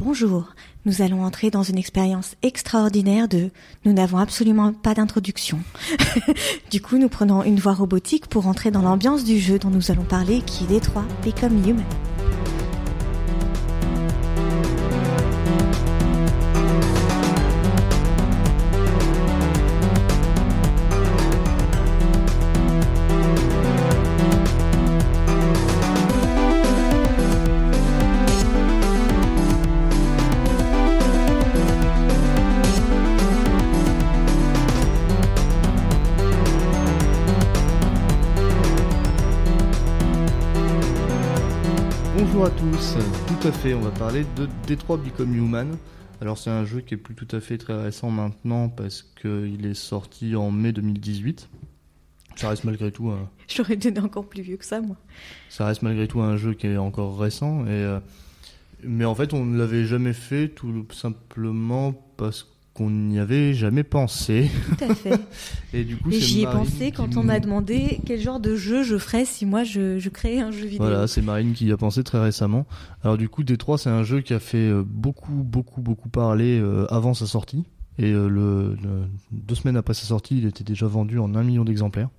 Bonjour, nous allons entrer dans une expérience extraordinaire de nous n'avons absolument pas d'introduction. du coup, nous prenons une voie robotique pour entrer dans l'ambiance du jeu dont nous allons parler qui est Détroit Become Human. Tout à fait, on va parler de Detroit Become Human. Alors c'est un jeu qui est plus tout à fait très récent maintenant parce qu'il est sorti en mai 2018. Ça reste malgré tout un, J'aurais donné encore plus vieux que ça, moi. ça reste malgré tout un jeu qui est encore récent et euh, mais en fait on ne l'avait jamais fait tout simplement parce qu'on n'y avait jamais pensé Tout à fait. et du coup j'y ai pensé quand on m'a demandé quel genre de jeu je ferais si moi je, je créais un jeu vidéo. Voilà, c'est Marine qui y a pensé très récemment. Alors du coup, Détroit, c'est un jeu qui a fait euh, beaucoup, beaucoup, beaucoup parler euh, avant sa sortie. Et euh, le, le- deux semaines après sa sortie, il était déjà vendu en un million d'exemplaires.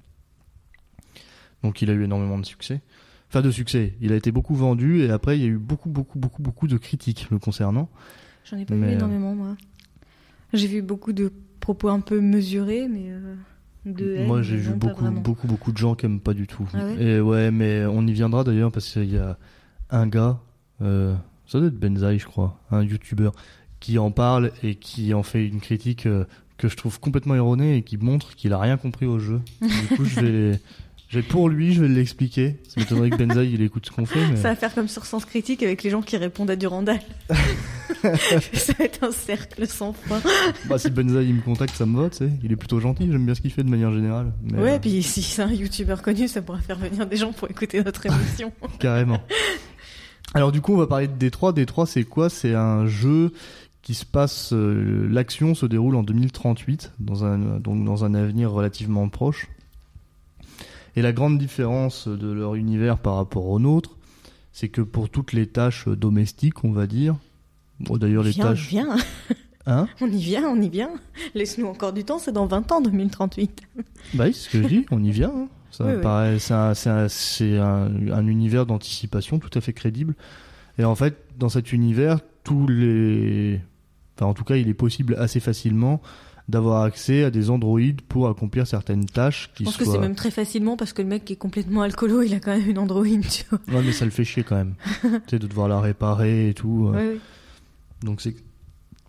Donc il a eu énormément de succès. Enfin de succès, il a été beaucoup vendu et après il y a eu beaucoup, beaucoup, beaucoup, beaucoup de critiques le concernant. J'en ai pas Mais, vu euh, énormément, moi. J'ai vu beaucoup de propos un peu mesurés, mais euh, de Moi j'ai vu beaucoup, beaucoup, beaucoup de gens qui aiment pas du tout. Ah ouais? Et ouais, mais on y viendra d'ailleurs parce qu'il y a un gars, euh, ça doit être Benzaï je crois, un youtubeur, qui en parle et qui en fait une critique euh, que je trouve complètement erronée et qui montre qu'il a rien compris au jeu. Du coup je vais, je vais pour lui, je vais l'expliquer. Ça m'étonnerait que Benzaï il écoute ce qu'on fait. Mais... Ça va faire comme sur Sens Critique avec les gens qui répondent à Durandal. ça va être un cercle sans fin. Bah, si Benzaï il me contacte, ça me va, tu sais. Il est plutôt gentil, j'aime bien ce qu'il fait de manière générale. Mais, ouais, euh, puis si c'est un youtubeur connu, ça pourra faire venir des gens pour écouter notre émission. Carrément. Alors du coup, on va parler de Détroit. Détroit, c'est quoi? C'est un jeu qui se passe. euh, L'action se déroule en 2038, dans un donc dans un avenir relativement proche. Et la grande différence de leur univers par rapport au nôtre, c'est que pour toutes les tâches domestiques, on va dire. Bon, d'ailleurs, les tâches. viens. Hein On y vient, on y vient. Laisse-nous encore du temps, c'est dans 20 ans, 2038. Bah oui, c'est ce que je dis. On y vient. hein. Ça Oui, me oui. paraît. C'est un, c'est un- c'est un- un univers d'anticipation tout à fait crédible. Et en fait, dans cet univers, tous les. Enfin, en tout cas, il est possible assez facilement d'avoir accès à des androïdes pour accomplir certaines tâches qui Je pense que c'est même très facilement parce que le mec qui est complètement alcoolo, il a quand même une Android, tu vois. Ouais, mais ça le fait chier quand même. tu sais, de devoir la réparer et tout. euh. Ouais. Donc c'est.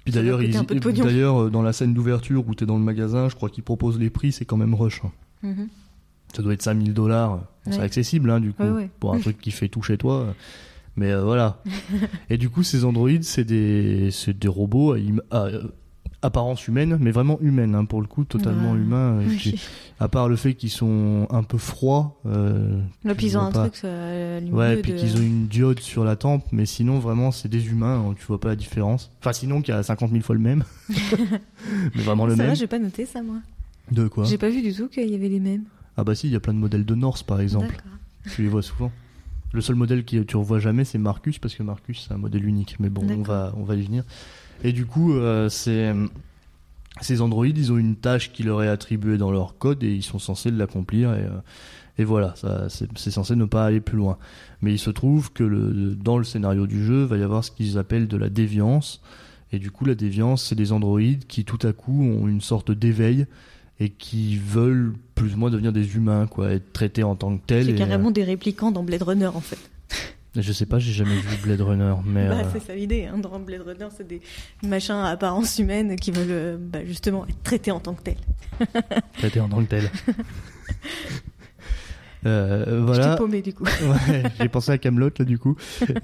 Puis d'ailleurs, d'ailleurs, euh, dans la scène d'ouverture où t'es dans le magasin, je crois qu'ils proposent les prix, c'est quand même rush. hein. Mhm. Ça doit être 5000 dollars. Bon, C'est accessible, hein, du coup, Ouais, pour un truc qui fait tout chez toi. Mais euh, voilà. Et du coup, ces androïdes, c'est des, des robots à, im- à, apparence humaine, mais vraiment humaine, hein, pour le coup, totalement Ouais. humain. euh, Oui. à part le fait qu'ils sont un peu froids. Euh, Là, puis ils ont un pas. truc, ça, la Ouais, puis de- qu'ils ont une diode sur la tempe, mais sinon, vraiment, c'est des humains, hein, tu vois pas la différence. Enfin, sinon, qu'il y a 50 000 fois le même. mais vraiment le Ça même. j'ai pas noté ça, moi. De quoi J'ai pas vu du tout qu'il y avait les mêmes. Ah bah si, il y a plein de modèles de Norse, par exemple. Tu les vois souvent. Le seul modèle que tu revois jamais, c'est Marcus, parce que Marcus, c'est un modèle unique. Mais bon, on va, on va y venir. Et du coup, euh, c'est, ces androïdes, ils ont une tâche qui leur est attribuée dans leur code et ils sont censés l'accomplir. Et, euh, et voilà, c'est, censé ne pas aller plus loin. Mais il se trouve que le, dans le scénario du jeu, va y avoir ce qu'ils appellent de la déviance. Et du coup, la déviance, c'est des androïdes qui tout à coup ont une sorte d'éveil et qui veulent plus ou moins devenir des humains, quoi, être traités en tant que tels. C'est et, carrément des réplicants dans Blade Runner, en fait. Je sais pas, j'ai jamais vu Blade Runner, mais Bah, euh, c'est ça l'idée. Hein. Dans Blade Runner, c'est des machins à apparence humaine qui veulent euh, bah, justement être traités en tant que tels. traités en tant que tels. Euh, voilà. paumé, du coup. Ouais, j'ai pensé à Camelot là du coup.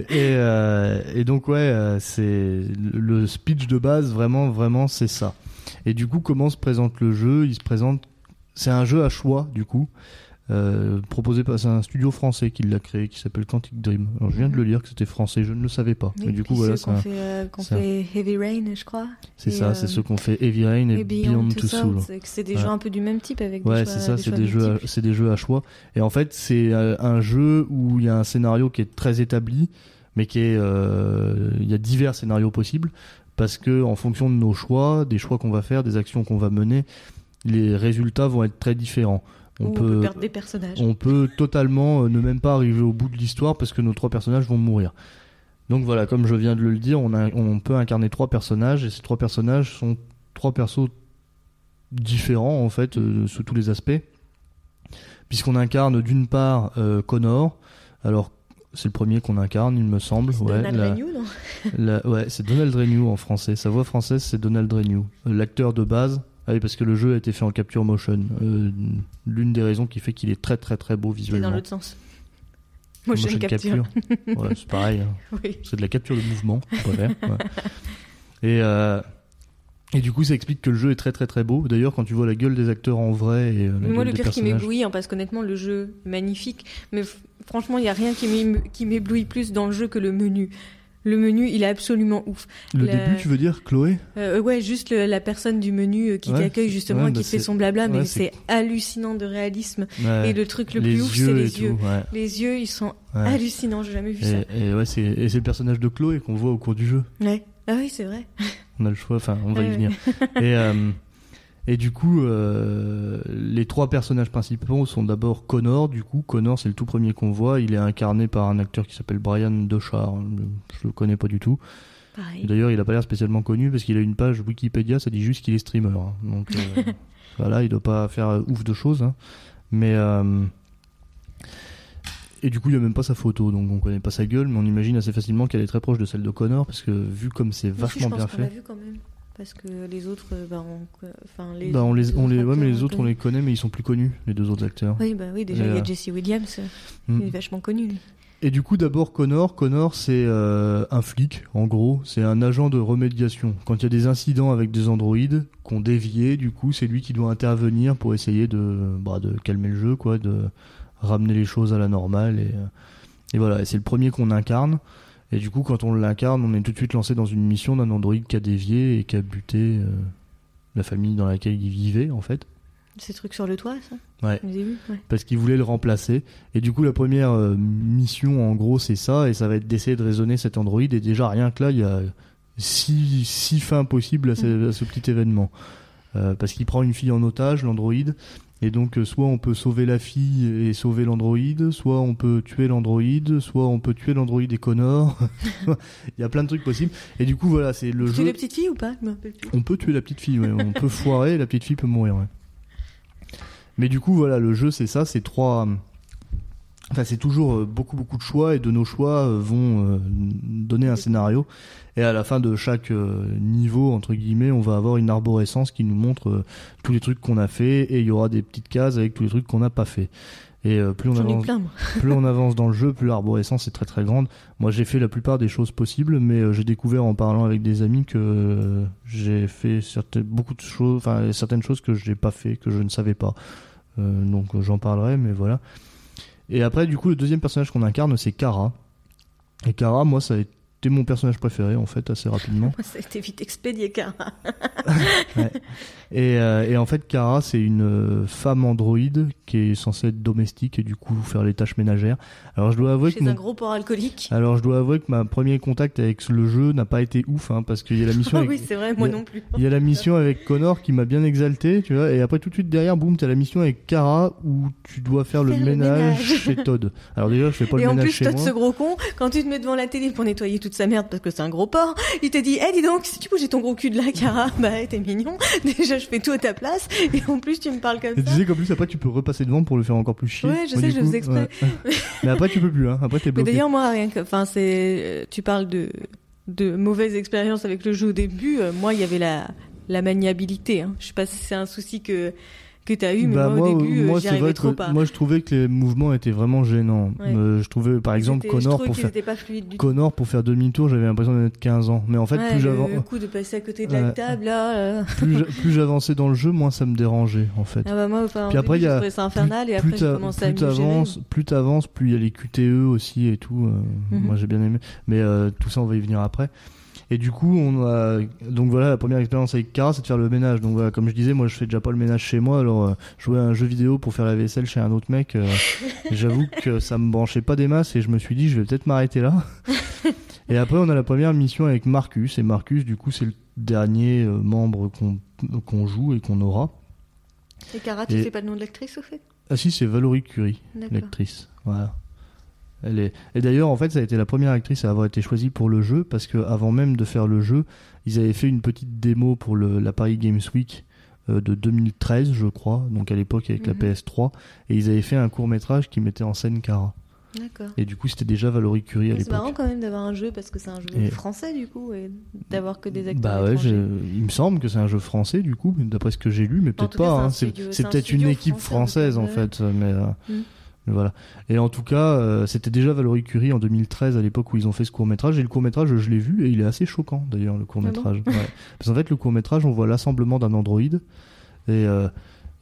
Et, euh, et donc ouais, c'est le speech de base vraiment vraiment c'est ça. Et du coup comment se présente le jeu? Il se présente, c'est un jeu à choix du coup. Euh, proposé par un studio français qui l'a créé qui s'appelle Quantic Dream. Alors je viens de le lire que c'était français, je ne le savais pas. Mais Oui, du coup voilà, qu'on fait, euh, fait Heavy Rain, je crois. c'est ça, euh, c'est ceux qu'on fait Heavy Rain et, Et Beyond, Two Souls. c'est des Ouais. jeux un peu du même type avec Ouais, c'est ça, c'est des jeux, c'est des jeux à choix. Et en fait, c'est euh, un jeu où il y a un scénario qui est très établi, mais qui est, euh, il y a divers scénarios possibles parce que en fonction de nos choix, des choix qu'on va faire, des actions qu'on va mener, les résultats vont être très différents. On, peut, perdre des personnages. On peut totalement euh, ne même pas arriver au bout de l'histoire parce que nos trois personnages vont mourir. Donc voilà, comme je viens de le dire, on, a, on peut incarner trois personnages et ces trois personnages sont trois persos différents en fait euh, sous tous les aspects. Puisqu'on incarne d'une part euh, Connor, alors c'est le premier qu'on incarne, il me semble. Ouais, Donald Renew, non? Ouais, c'est Donald Renew en français. Sa voix française, c'est Donald Renew. L'acteur de base, ah oui, parce que le jeu a été fait en capture motion. Euh, L'une des raisons qui fait qu'il est très très très beau visuellement. C'est dans l'autre sens. Motion, motion capture. ouais, c'est pareil. Hein. Oui. C'est de la capture de mouvement, on ouais. Et euh, et du coup, ça explique que le jeu est très très très beau. D'ailleurs, quand tu vois la gueule des acteurs en vrai et euh, moi, le pire qui m'éblouit, hein, parce qu'honnêtement, le jeu est magnifique, mais franchement, il y a rien qui m'éblouit plus dans le jeu que le menu. Le menu, il est absolument ouf. Le début, tu veux dire, Chloé? Euh, Ouais, juste la personne du menu euh, qui t'accueille justement, qui bah fait son blabla, mais c'est hallucinant de réalisme. et le truc le plus ouf, c'est les yeux. Les yeux, ils sont hallucinants. J'ai jamais vu et, ça. Et ouais, c'est le personnage de Chloé qu'on voit au cours du jeu. Ouais. Ah oui, c'est vrai. on a le choix. Enfin, on va y venir. et euh, et du coup, euh, les trois personnages principaux sont d'abord Connor. Du coup, Connor, c'est le tout premier qu'on voit. Il est incarné par un acteur qui s'appelle Brian Dochar. Je le connais pas du tout. D'ailleurs, il a pas l'air spécialement connu parce qu'il a une page Wikipédia, ça dit juste qu'il est streamer. Hein. Donc euh, voilà, il doit pas faire ouf de choses. Hein. Mais euh, et du coup, il a même pas sa photo, donc on connaît pas sa gueule, mais on imagine assez facilement qu'elle est très proche de celle de Connor parce que vu comme c'est vachement bien fait. Vu quand même. Parce que les autres, euh, bah, on, enfin, les, bah, on les, on les, ouais, mais les autres, on les connaît, mais ils sont plus connus, les deux autres acteurs. Oui, bah oui, déjà, il y a euh, Jesse Williams, hmm. il est vachement connu. Et du coup, d'abord, Connor. Connor, c'est euh, un flic, en gros. C'est un agent de remédiation. Quand il y a des incidents avec des androïdes qu'on dévié, du coup, c'est lui qui doit intervenir pour essayer de, bah, de calmer le jeu, quoi, de ramener les choses à la normale. Et, et voilà, c'est le premier qu'on incarne. Et du coup, quand on l'incarne, on est tout de suite lancé dans une mission d'un androïde qui a dévié et qui a buté euh, la famille dans laquelle il vivait, en fait. Ces trucs sur le toit, ça? Ouais. Parce qu'il voulait le remplacer. Et du coup, la première euh, mission, en gros, c'est ça. Et ça va être d'essayer de raisonner cet androïde. Et déjà, rien que là, il y a six, six fins possibles à ce, mm. petit événement. Euh, parce qu'il prend une fille en otage, l'androïde. Et donc, euh, soit on peut sauver la fille et sauver l'androïde, soit on peut tuer l'androïde, soit on peut tuer l'androïde et Connor. Il y a plein de trucs possibles. Et du coup, voilà, c'est le jeu. Tuer la petite fille ou pas? On peut tuer la petite fille, ouais. on peut foirer, et la petite fille peut mourir, ouais. Mais du coup, voilà, le jeu, c'est ça, c'est trois. Enfin, c'est toujours euh, beaucoup beaucoup de choix et de nos choix euh, vont donner un scénario. Et à la fin de chaque euh, niveau, entre guillemets, on va avoir une arborescence qui nous montre euh, tous les trucs qu'on a fait et il y aura des petites cases avec tous les trucs qu'on n'a pas fait. Et euh, plus on avance, plus on avance dans le jeu, plus l'arborescence est très très grande. Moi, j'ai fait la plupart des choses possibles, mais j'ai découvert en parlant avec des amis que j'ai fait certaines, beaucoup de choses, enfin certaines choses que je n'ai pas fait, que je ne savais pas. donc j'en parlerai, mais voilà. Et après, du coup, le deuxième personnage qu'on incarne, c'est Kara. Et Kara, moi, ça a c'était mon personnage préféré en fait assez rapidement. ça a été vite expédié Kara. et, euh, et, en fait Kara c'est une euh, femme androïde qui est censée être domestique et du coup faire les tâches ménagères. Alors je dois avouer Chez que un gros port alcoolique. Alors je dois avouer que ma premier contact avec le jeu n'a pas été ouf hein, parce qu'il y a la mission. oui c'est vrai moi non plus. Il y a la mission avec Connor qui m'a bien exalté tu vois et après tout de suite derrière boum t'as la mission avec Kara où tu dois faire, le, ménage chez Todd. Alors déjà je fais pas le ménage chez moi. Et en plus Todd ce gros con quand tu te mets devant la télé pour nettoyer toute sa merde parce que c'est un gros porc. Il te dit, eh dis donc, si tu bouges ton gros cul de la cara, bah t'es mignon. Déjà je fais tout à ta place et en plus tu me parles comme ça. Tu sais qu'en plus après tu peux repasser devant pour le faire encore plus chier. Ouais, je sais, je vous exprès. Mais après tu peux plus, hein. Après t'es bloqué. D'ailleurs moi rien que, enfin c'est, euh, tu parles de de mauvaises expériences avec le jeu au début. Euh, moi il y avait la la maniabilité. Hein. Je sais pas si c'est un souci que que tu as eu, mais bah, moi, au début, moi, j'y trop pas. Moi, je trouvais que les mouvements étaient vraiment gênants. Euh, je trouvais, par exemple, Connor pour faire Connor pour faire demi-tour, j'avais l'impression d'être 15 ans. Mais en fait, plus j'avançais, le coup de passer à côté de la table, là. plus j'avançais dans le jeu, moins ça me dérangeait, en fait. Ah bah moi, enfin, Puis après, il y a infernal, et après, j'ai commencé à plus t'avances, plus t'avances, plus il y a les QTE aussi et tout. Euh, mhm. Moi, j'ai bien aimé. Mais euh, tout ça, on va y venir après. Et du coup, on a donc voilà la première expérience avec Kara, c'est de faire le ménage. Donc voilà, comme je disais, moi je fais déjà pas le ménage chez moi, alors euh, jouer à un jeu vidéo pour faire la vaisselle chez un autre mec, euh, j'avoue que ça me branchait pas des masses et je me suis dit je vais peut-être m'arrêter là. et après on a la première mission avec Marcus et Marcus du coup c'est le dernier euh, membre qu'on joue et qu'on aura. Et Cara, tu Et- sais pas le nom de l'actrice au fait? Ah si, c'est Valerie Curie, l'actrice. Voilà. Elle est... Et d'ailleurs, en fait, ça a été la première actrice à avoir été choisie pour le jeu, parce que avant même de faire le jeu, ils avaient fait une petite démo pour le... la Paris Games Week euh, de 2013, je crois, donc à l'époque avec Mhm. la PS3, et ils avaient fait un court métrage qui mettait en scène. D'accord. Et du coup, c'était déjà Valerie Curie à C'est marrant l'époque. quand même d'avoir un jeu parce que c'est un jeu Et- français du coup et d'avoir que des acteurs. Bah ouais, il me semble que c'est un jeu français du coup, d'après ce que j'ai lu, mais peut-être pas. c'est hein. C'est un peut-être une équipe français, française en fait, mais, euh, Mm. Voilà. Et en tout cas, euh, c'était déjà Valerie Curie en 2013 à l'époque où ils ont fait ce court métrage. Et le court métrage, je l'ai vu et il est assez choquant d'ailleurs le court métrage. Ah Parce qu'en fait, le court métrage, on voit l'assemblement d'un androïde et euh,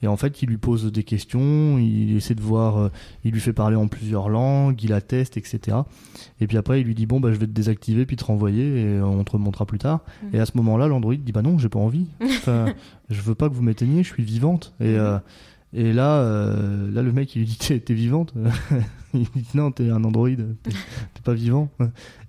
et en fait, il lui pose des questions, il essaie de voir, euh, il lui fait parler en plusieurs langues, il atteste, etc. Et puis après, il lui dit bon bah je vais te désactiver puis te renvoyer et on te remontera plus tard. Mhm. Et à ce moment-là, l'androïde dit bah non, j'ai pas envie. Enfin, je veux pas que vous m'éteigniez, je suis vivante. Et euh, et là, euh, là le mec il lui dit t'es vivante. il dit non, t'es un androïde, t'es pas vivant.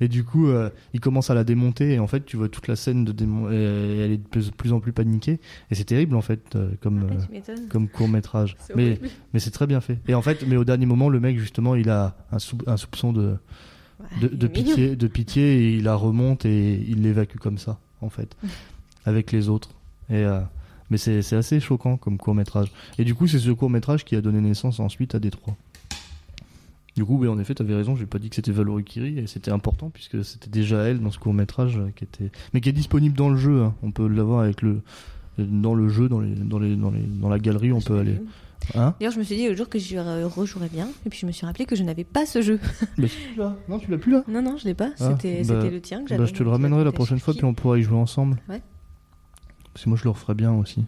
Et du coup, euh, il commence à la démonter et en fait, tu vois toute la scène de démon, et elle est de plus, en plus paniquée. Et c'est terrible en fait euh, comme Ah, euh, comme court métrage. C'est Mais horrible. mais c'est très bien fait. Et en fait, mais au dernier moment, le mec justement, il a un, sou- un soupçon de de, pitié, de pitié et il la remonte et il l'évacue comme ça, en fait, avec les autres. Et mais c'est assez choquant comme court métrage. Et du coup, c'est ce court métrage qui a donné naissance ensuite à Détroit. Du coup, oui, en effet, t'avais raison. J'ai pas dit que c'était Valerie Curie et c'était important puisque c'était déjà elle dans ce court métrage qui était, mais qui est disponible dans le jeu. hein. On peut l'avoir avec le dans le jeu, dans les dans les dans les dans la galerie, on peut aller. Hein? D'ailleurs, je me suis dit le jour que je euh, rejouerais bien, et puis je me suis rappelé que je n'avais pas ce jeu. Mais tu l'as Non, tu l'as plus là? Non, non, je l'ai pas. Ah, C'était bah- c'était le tien que j'avais. Bah, je te le ramènerai la prochaine fois, puis on pourra y jouer ensemble. Ouais. Parce que moi, je le referai bien aussi.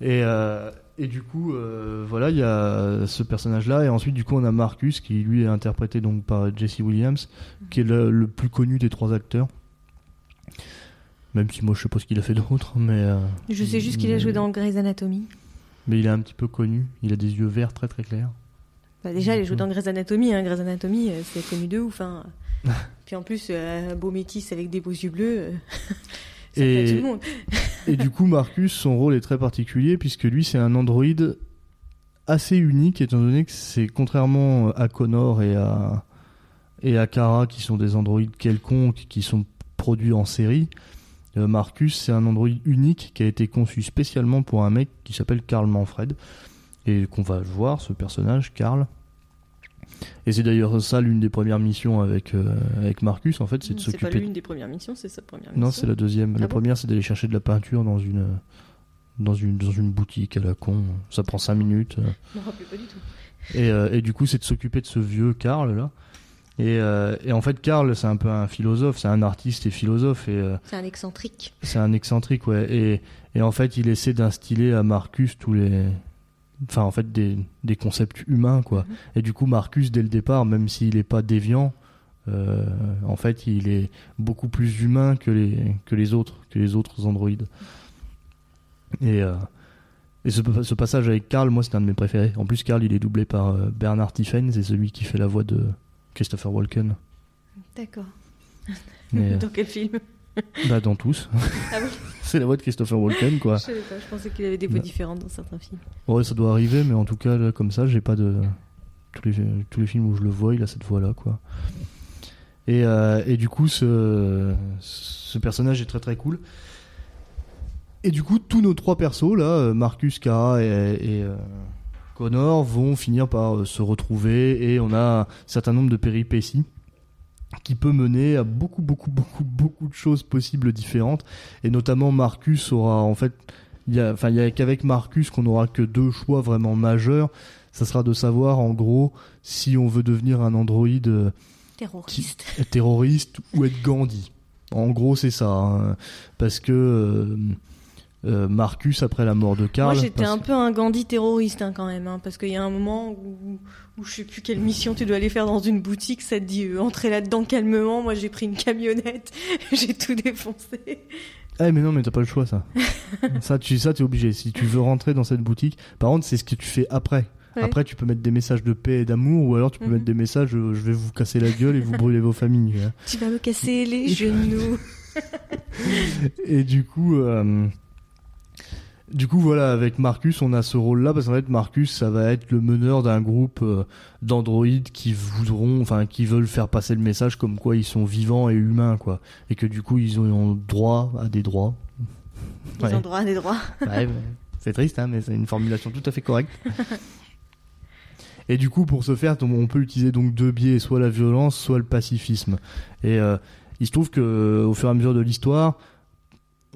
Et, euh, et du coup, euh, voilà, il y a ce personnage-là. Et ensuite, du coup, on a Marcus, qui lui est interprété donc par Jesse Williams, qui est le, le plus connu des trois acteurs. Même si moi, je sais pas ce qu'il a fait d'autre, mais. euh, Je sais juste qu'il a joué dans Grey's Anatomy. Mais il est un petit peu connu. Il a des yeux verts très très clairs. Bah, déjà, il a joué Mhm. dans Grey's Anatomy. Hein. Grey's Anatomy, euh, c'est connu de ouf. Hein. Puis en plus, euh, un beau métis avec des beaux yeux bleus. euh, ça Et- tout le monde. Et du coup, Marcus, son rôle est très particulier puisque lui, c'est un androïde assez unique étant donné que c'est contrairement à Connor et à et à Kara qui sont des androïdes quelconques qui sont produits en série. euh, Marcus, c'est un androïde unique qui a été conçu spécialement pour un mec qui s'appelle Karl Manfred et qu'on va voir ce personnage Karl. Et c'est d'ailleurs ça l'une des premières missions avec euh, avec Marcus en fait, c'est de C'est pas s'occuper l'une des premières missions, c'est sa première mission. non, c'est la deuxième. Ah la bon première, c'est d'aller chercher de la peinture dans une, dans une, dans une boutique à la con. Ça prend 5 minutes. Je me rappelle pas du tout. Et, euh, et du coup, c'est de s'occuper de ce vieux Karl là. Et, euh, et en fait, Karl, c'est un peu un philosophe, c'est un artiste et philosophe. Et euh, C'est un excentrique. c'est un excentrique, ouais. Et, et en fait, il essaie d'instiller à Marcus tous les. Enfin, en fait, des, des concepts humains, quoi. Mhm. Et du coup, Marcus, dès le départ, même s'il n'est pas déviant, euh, en fait, il est beaucoup plus humain que les, que les autres, que les autres androïdes. Et, euh, et ce, ce passage avec Karl, moi, c'est un de mes préférés. En plus, Karl, il est doublé par euh, Bernard Tiffen, c'est celui qui fait la voix de Christopher Walken. D'accord. Dans quel film? Bah, dans tous. Ah bon c'est la voix de Christopher Walken, quoi. Je savais pas, je pensais qu'il avait des voix Bah. différentes dans certains films. Ouais, ça doit arriver, mais en tout cas, là, comme ça, j'ai pas de. Tous les, tous les films où je le vois, il a cette voix-là, quoi. Et, euh, et du coup, ce, ce personnage est très très cool. Et du coup, tous nos trois persos, là, euh, Marcus, Kara et, et, euh, Connor, vont finir par se retrouver et on a un certain nombre de péripéties qui peut mener à beaucoup, beaucoup, beaucoup, beaucoup de choses possibles différentes. Et notamment, Marcus aura en fait il y a, enfin, il y a qu'avec Marcus qu'on aura que deux choix vraiment majeurs. Ça sera de savoir, en gros, si on veut devenir un androïde euh, Terroriste. terroriste ou être Gandhi. En gros, c'est ça. hein. Parce que, euh, euh, Marcus après la mort de Karl. Moi, j'étais parce- un peu un Gandhi terroriste hein, quand même, hein, parce qu'il y a un moment où, où je sais plus quelle mission tu dois aller faire dans une boutique, ça te dit euh, entrer là-dedans calmement. Moi, j'ai pris une camionnette, j'ai tout défoncé. Ah mais non mais t'as pas le choix ça. ça tu ça t'es obligé. Si tu veux rentrer dans cette boutique, par contre c'est ce que tu fais après. Ouais. Après tu peux mettre des messages de paix et d'amour ou alors tu peux Mhm. mettre des messages euh, je vais vous casser la gueule et vous brûler vos familles. hein. Tu vas me casser les genoux. Et du coup, euh, du coup, voilà, avec Marcus, on a ce rôle-là parce qu'en fait, Marcus, ça va être le meneur d'un groupe euh, d'androïdes qui voudront, enfin, qui veulent faire passer le message comme quoi ils sont vivants et humains, quoi, et que du coup, ils ont droit à des droits. Ils Ouais. ont droit à des droits. Ouais, c'est triste, hein, mais c'est une formulation tout à fait correcte. Et du coup, pour ce faire, on on peut utiliser donc deux biais, soit la violence, soit le pacifisme. Et euh, il se trouve que, au fur et à mesure de l'histoire,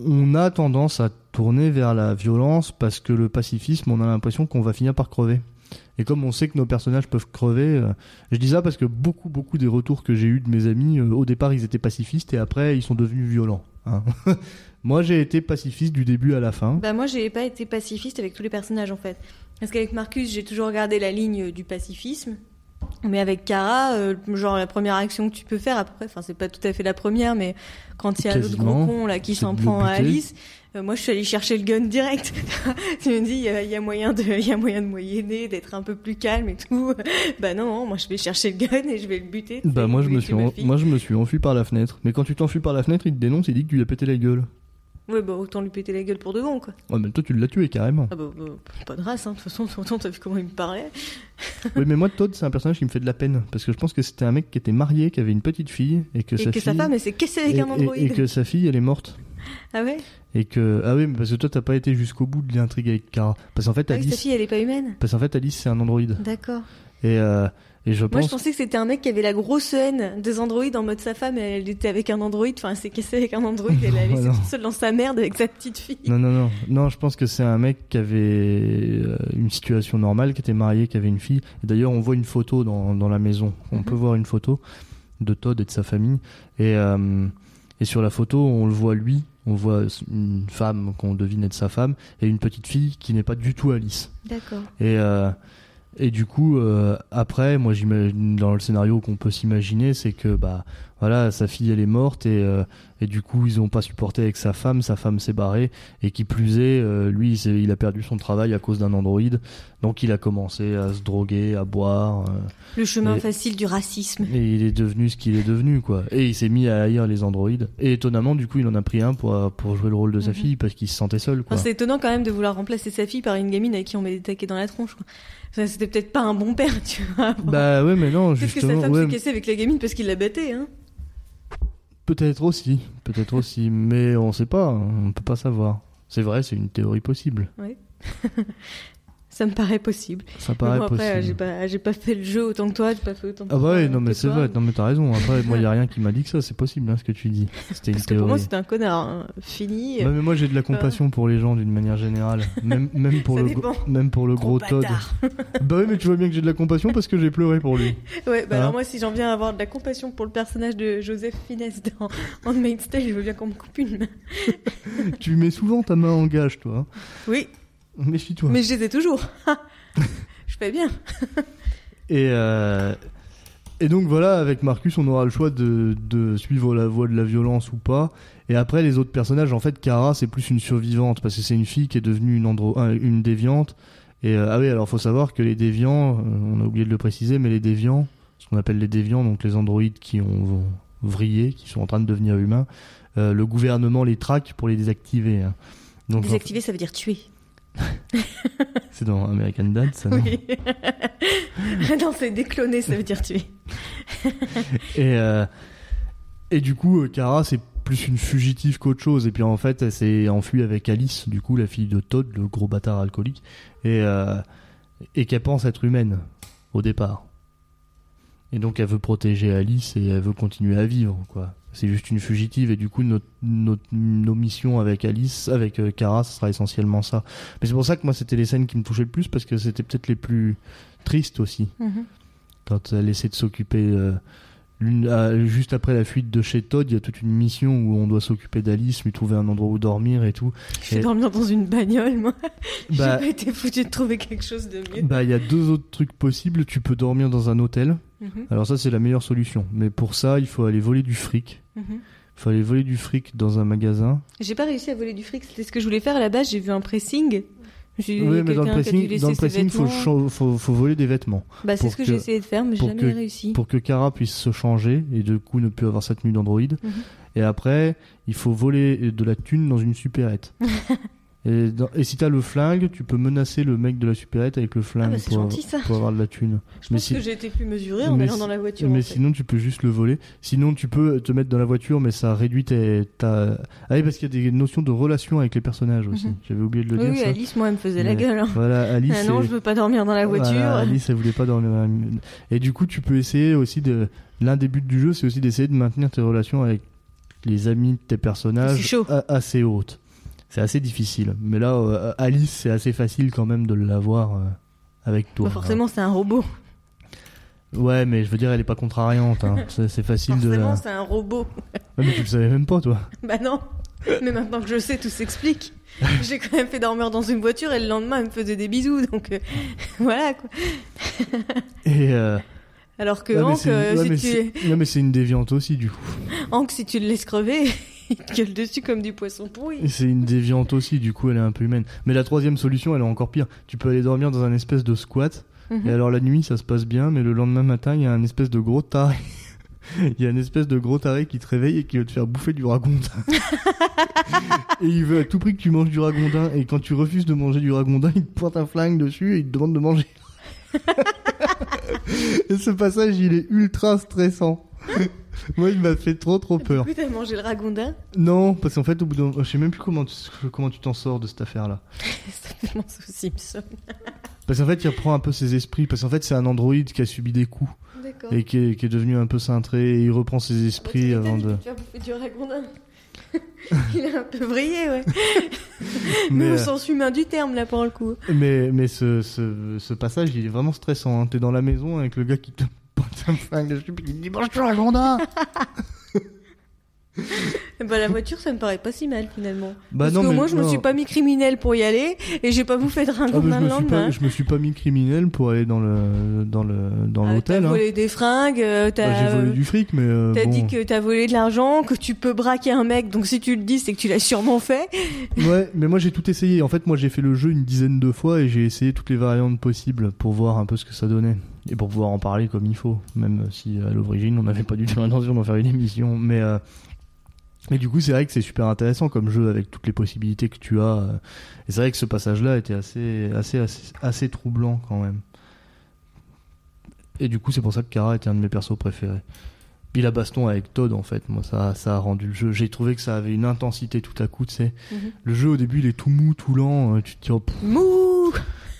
on a tendance à tourner vers la violence parce que le pacifisme, on a l'impression qu'on va finir par crever. Et comme on sait que nos personnages peuvent crever, euh, je dis ça parce que beaucoup, beaucoup des retours que j'ai eu de mes amis, euh, au départ, ils étaient pacifistes et après, ils sont devenus violents. hein. Moi, j'ai été pacifiste du début à la fin. Bah moi j'ai pas été pacifiste avec tous les personnages en fait. Parce qu'avec Marcus j'ai toujours regardé la ligne du pacifisme. Mais avec Kara, euh, genre la première action que tu peux faire après, enfin c'est pas tout à fait la première, mais quand il y a l'autre gros con là qui s'en prend à. Alice, euh, moi je suis allée chercher le gun direct. tu me dis il y, a- moyen de, il y a moyen de moyenner, d'être un peu plus calme et tout. bah non, moi je vais chercher le gun et je vais le buter. Bah moi je me suis en- moi je me suis enfui par la fenêtre. Mais quand tu t'enfuis par la fenêtre, il te dénonce, il dit que tu lui as pété la gueule. Ouais bah autant lui péter la gueule pour de bon quoi. Ouais mais toi tu l'as tué carrément. Ah bah, bah, pas de race hein, de toute façon, t'as vu comment il me parlait. oui mais moi Todd c'est un personnage qui me fait de la peine parce que je pense que c'était un mec qui était marié, qui avait une petite fille et que et sa que fille sa femme elle s'est cassée avec et, un et- androïde. et que sa fille elle est morte. Ah ouais Et que ah oui mais parce que toi t'as pas été jusqu'au bout de l'intrigue avec Kara. Parce qu'en fait Ah oui, sa Alice fille elle est pas humaine. parce qu'en fait Alice c'est un androïde D'accord. et euh, et je Moi pense je pensais que c'était un mec qui avait la grosse haine des androïdes en mode sa femme elle était avec un androïde, enfin elle s'est cassée avec un androïde, elle l'a laissé Non. toute seule dans sa merde avec sa petite fille. Non, non, non. Non, je pense que c'est un mec qui avait euh, une situation normale, qui était marié, qui avait une fille. D'ailleurs, on voit une photo dans, dans la maison. On Mhm. peut voir une photo de Todd et de sa famille. Et, euh, et sur la photo, on le voit lui. On voit une femme qu'on devine être sa femme et une petite fille qui n'est pas du tout Alice. D'accord. Et, euh, et du coup, euh, après, moi, j'imagine dans le scénario qu'on peut s'imaginer, c'est que bah voilà, sa fille elle est morte et euh, et du coup ils ont pas supporté avec sa femme, sa femme s'est barrée et qui plus est, euh, lui il, a perdu son travail à cause d'un androïde, donc il a commencé à se droguer, à boire euh, Le chemin Et- facile du racisme. et il est devenu ce qu'il est devenu quoi. Et il s'est mis à haïr les androïdes. Et étonnamment, du coup, il en a pris un pour euh, pour jouer le rôle de sa Mhm. fille parce qu'il se sentait seul quoi. Enfin, c'est étonnant quand même de vouloir remplacer sa fille par une gamine avec qui on met des taquets dans la tronche. quoi. C'était peut-être pas un bon père, tu vois. Bah ouais, mais non, Peut-être que sa justement, femme ouais, s'est cassée avec la gamine parce qu'il l'a batté, hein. Peut-être aussi, peut-être aussi, mais on sait pas, on peut pas savoir. C'est vrai, c'est une théorie possible. Ça me paraît possible. Ça paraît après, euh, j'ai possible. pas, j'ai pas fait le jeu autant que toi, j'ai pas fait autant. Ah bah ouais, non mais que c'est toi. vrai, non mais t'as raison. Après, moi y a rien qui m'a dit que ça, c'est possible, hein, ce que tu dis. C'était une Parce que pour théorie. moi, c'était un connard. hein. Fini. Ouais, mais moi j'ai de la compassion pour les gens d'une manière générale, même même pour le dépend. gros- même pour le gros, Todd. bâtard. Bah oui, mais tu vois bien que j'ai de la compassion parce que j'ai pleuré pour lui. Ouais, bah Hein alors moi, si j'en viens à avoir de la compassion pour le personnage de Joseph Finesse dans Handmaid's Tale, je veux bien qu'on me coupe une main. tu mets souvent ta main en gage, toi. Oui, Méfie-toi. mais je les ai toujours. je fais bien. Et, euh, et donc voilà, avec Marcus, on aura le choix de, de suivre la voie de la violence ou pas. Et après, les autres personnages, en fait, Kara, c'est plus une survivante, parce que c'est une fille qui est devenue une, andro un- une déviante. Et euh, ah oui, alors faut savoir que les déviants, euh, on a oublié de le préciser, mais les déviants, ce qu'on appelle les déviants, donc les androïdes qui ont vrillé, qui sont en train de devenir humains, euh, le gouvernement les traque pour les désactiver. hein. Donc, Désactiver, ça veut dire tuer. c'est dans American Dad, ça, non Oui. non, c'est décloner, ça veut dire tuer. Et, euh, et du coup, euh, Kara, c'est plus une fugitive qu'autre chose. Et puis en fait, elle s'est enfuie avec Alice, du coup, la fille de Todd, le gros bâtard alcoolique, et, euh, et qu'elle pense être humaine au départ. Et donc, elle veut protéger Alice et elle veut continuer à vivre, quoi. C'est juste une fugitive et du coup, notre, notre- nos missions avec Alice, avec euh, Kara, ce sera essentiellement ça. Mais c'est pour ça que moi, c'était les scènes qui me touchaient le plus parce que c'était peut-être les plus tristes aussi Mhm. quand elle essaie de s'occuper euh, juste après la fuite de chez Todd, il y a toute une mission où on doit s'occuper d'Alice, lui trouver un endroit où dormir et tout. Je vais Et- dormir dans une bagnole, moi. Bah, J'ai pas été foutu de trouver quelque chose de mieux. bah, il y a deux autres trucs possibles. Tu peux dormir dans un hôtel. Mhm, Alors ça, c'est la meilleure solution. Mais pour ça, il faut aller voler du fric. mhm. Il faut aller voler du fric dans un magasin. J'ai pas réussi à voler du fric, c'était ce que je voulais faire à la base. J'ai vu un pressing. J'ai Oui, mais dans le pressing, dans le pressing, faut, voler des vêtements Bah, c'est ce que, que- j'ai essayé de faire, mais j'ai jamais que- réussi. pour que Kara puisse se changer et de coup ne plus avoir sa tenue d'android. Mhm. Et après, il faut voler de la thune dans une supérette. et, dans- et si t'as le flingue, tu peux menacer le mec de la supérette avec le Ah, flingue bah, pour, gentil ça. pour avoir de la thune. Je mais pense si- que j'ai été plus mesurée en mais allant si- dans la voiture. mais en fait. sinon, tu peux juste le voler. Sinon, tu peux te mettre dans la voiture, mais ça réduit tes, ta... Ah oui, parce qu'il y a des notions de relation avec les personnages aussi. Mhm. J'avais oublié de le Oui, dire. oui, ça. Alice, moi, elle me faisait la gueule. hein. Voilà, Alice. Ah non, je veux pas dormir dans la voiture. Voilà, Alice, elle voulait pas dormir. dans la- Et du coup, tu peux essayer aussi de. L'un des buts du jeu, c'est aussi d'essayer de maintenir tes relations avec les amis de tes personnages assez hautes. C'est assez difficile. Mais là, euh, Alice, c'est assez facile quand même de l'avoir euh, avec toi. Bah, forcément, c'est un robot. Ouais, mais je veux dire, elle est pas contrariante. hein. C'est facile de. Forcément, c'est un robot. Ouais, mais tu le savais même pas, toi. Bah non. Mais maintenant que je sais, tout s'explique. J'ai quand même fait dormir dans une voiture et le lendemain, elle me faisait des bisous. Donc euh, voilà quoi. Et. euh, Alors que ouais, Hank, ouais, si tu... ouais, mais c'est une déviante aussi, du coup. Hank, si tu le laisses crever, il te gueule dessus comme du poisson pourri. C'est une déviante aussi, du coup, elle est un peu humaine. Mais la troisième solution, elle est encore pire. Tu peux aller dormir dans un espèce de squat. Mhm. Et alors la nuit, ça se passe bien, mais le lendemain matin, il y a un espèce de gros taré. Il y a un espèce de gros taré qui te réveille et qui veut te faire bouffer du ragondin. et il veut à tout prix que tu manges du ragondin. Et quand tu refuses de manger du ragondin, il te pointe un flingue dessus et il te demande de manger. et ce passage, il est ultra stressant. Moi, il m'a fait trop trop peur. Du coup, t'as mangé le ragondin Non, parce qu'en fait, au bout d'un... Je sais même plus comment tu comment tu t'en sors de cette affaire-là. Fait penser aux Simpsons. Parce qu'en fait, il reprend un peu ses esprits. Parce qu'en fait, c'est un androïde qui a subi des coups. D'accord. et qui est, qui est devenu un peu cintré et il reprend ses esprits Ah bah, tu avant de. te faire bouffer du ragondin. il est un peu vrillé, ouais. Mais, Mais au euh, sens humain du terme, là, pour le coup. mais, mais ce, ce, ce passage, il est vraiment stressant. Hein. T'es dans la maison avec le gars qui te pointe un flingue dessus puis il dit mange tu ragondin Bah, la voiture, ça me paraît pas si mal, finalement. Bah Parce non, que mais moi, je me suis pas mis criminel pour y aller, et j'ai pas bouffé de Ah, bah, ragondin je, le me suis pas, lendemain. je me suis pas mis criminel pour aller dans le dans le dans Ah, l'hôtel. T'as hein. volé des fringues, euh, Bah, t'as J'ai volé euh, du fric, mais euh, t'as bon. dit que t'as volé de l'argent, que tu peux braquer un mec, donc si tu le dis, c'est que tu l'as sûrement fait. Ouais, mais moi j'ai tout essayé. En fait, moi j'ai fait le jeu une dizaine de fois et j'ai essayé toutes les variantes possibles pour voir un peu ce que ça donnait et pour pouvoir en parler comme il faut. Même si à l'origine on n'avait pas du tout l'intention d'en faire une émission, mais euh, mais du coup c'est vrai que c'est super intéressant comme jeu avec toutes les possibilités que tu as. euh. Et c'est vrai que ce passage-là était assez assez assez, assez troublant quand même. Et du coup c'est pour ça que Kara était un de mes persos préférés. Puis la baston avec Todd en fait, moi ça ça a rendu le jeu. J'ai trouvé que ça avait une intensité tout à coup, tu sais. Le jeu au début il est tout mou, tout lent, euh, tu te dis oh, Mouh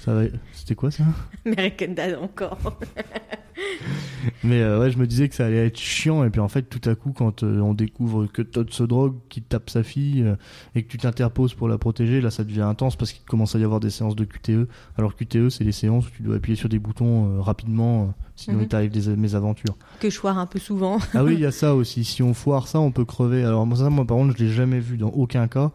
ça. C'était quoi ça? American Dad encore. Mais euh, ouais, je me disais que ça allait être chiant et puis en fait tout à coup quand euh, on découvre que Todd se drogue, qu'il tape sa fille euh, et que tu t'interposes pour la protéger, là ça devient intense parce qu'il commence à y avoir des séances de QTE. Alors QTE c'est les séances où tu dois appuyer sur des boutons rapidement, sinon Mhm. il t'arrive des mésaventures. que je foire un peu souvent. Ah oui, il y a ça aussi. Si on foire ça, on peut crever. Alors moi, ça, moi par contre, je l'ai jamais vu dans aucun cas.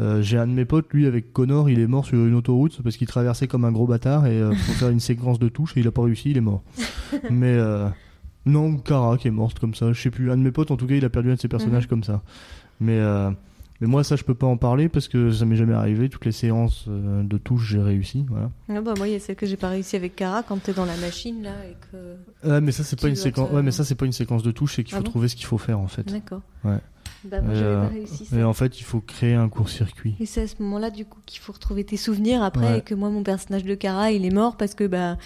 Euh, J'ai un de mes potes, lui, avec Connor, il est mort sur une autoroute parce qu'il traversait comme un gros bâtard et euh, pour faire une séquence de touches et il a pas réussi, il est mort. Mais euh, non, Kara qui est morte comme ça. Je sais plus. Un de mes potes, en tout cas, il a perdu un de ses personnages Mhm. comme ça. Mais euh, mais moi, ça, je peux pas en parler parce que ça m'est jamais arrivé. Toutes les séances de touches, j'ai réussi. Voilà. Ah bah moi, il y a celle que j'ai pas réussi avec Kara quand t'es dans la machine là et que. Ah, mais ça, c'est pas une séquence. te- Ouais, mais ça, c'est pas une séquence de touches. C'est qu'il Ah faut bon trouver ce qu'il faut faire en fait. D'accord. Ouais. Bah moi, j'avais euh, pas réussi ça. Et en fait, il faut créer un court-circuit. Et c'est à ce moment-là, du coup, qu'il faut retrouver tes souvenirs après Ouais. et que moi, mon personnage de Kara, il est mort parce que, bah,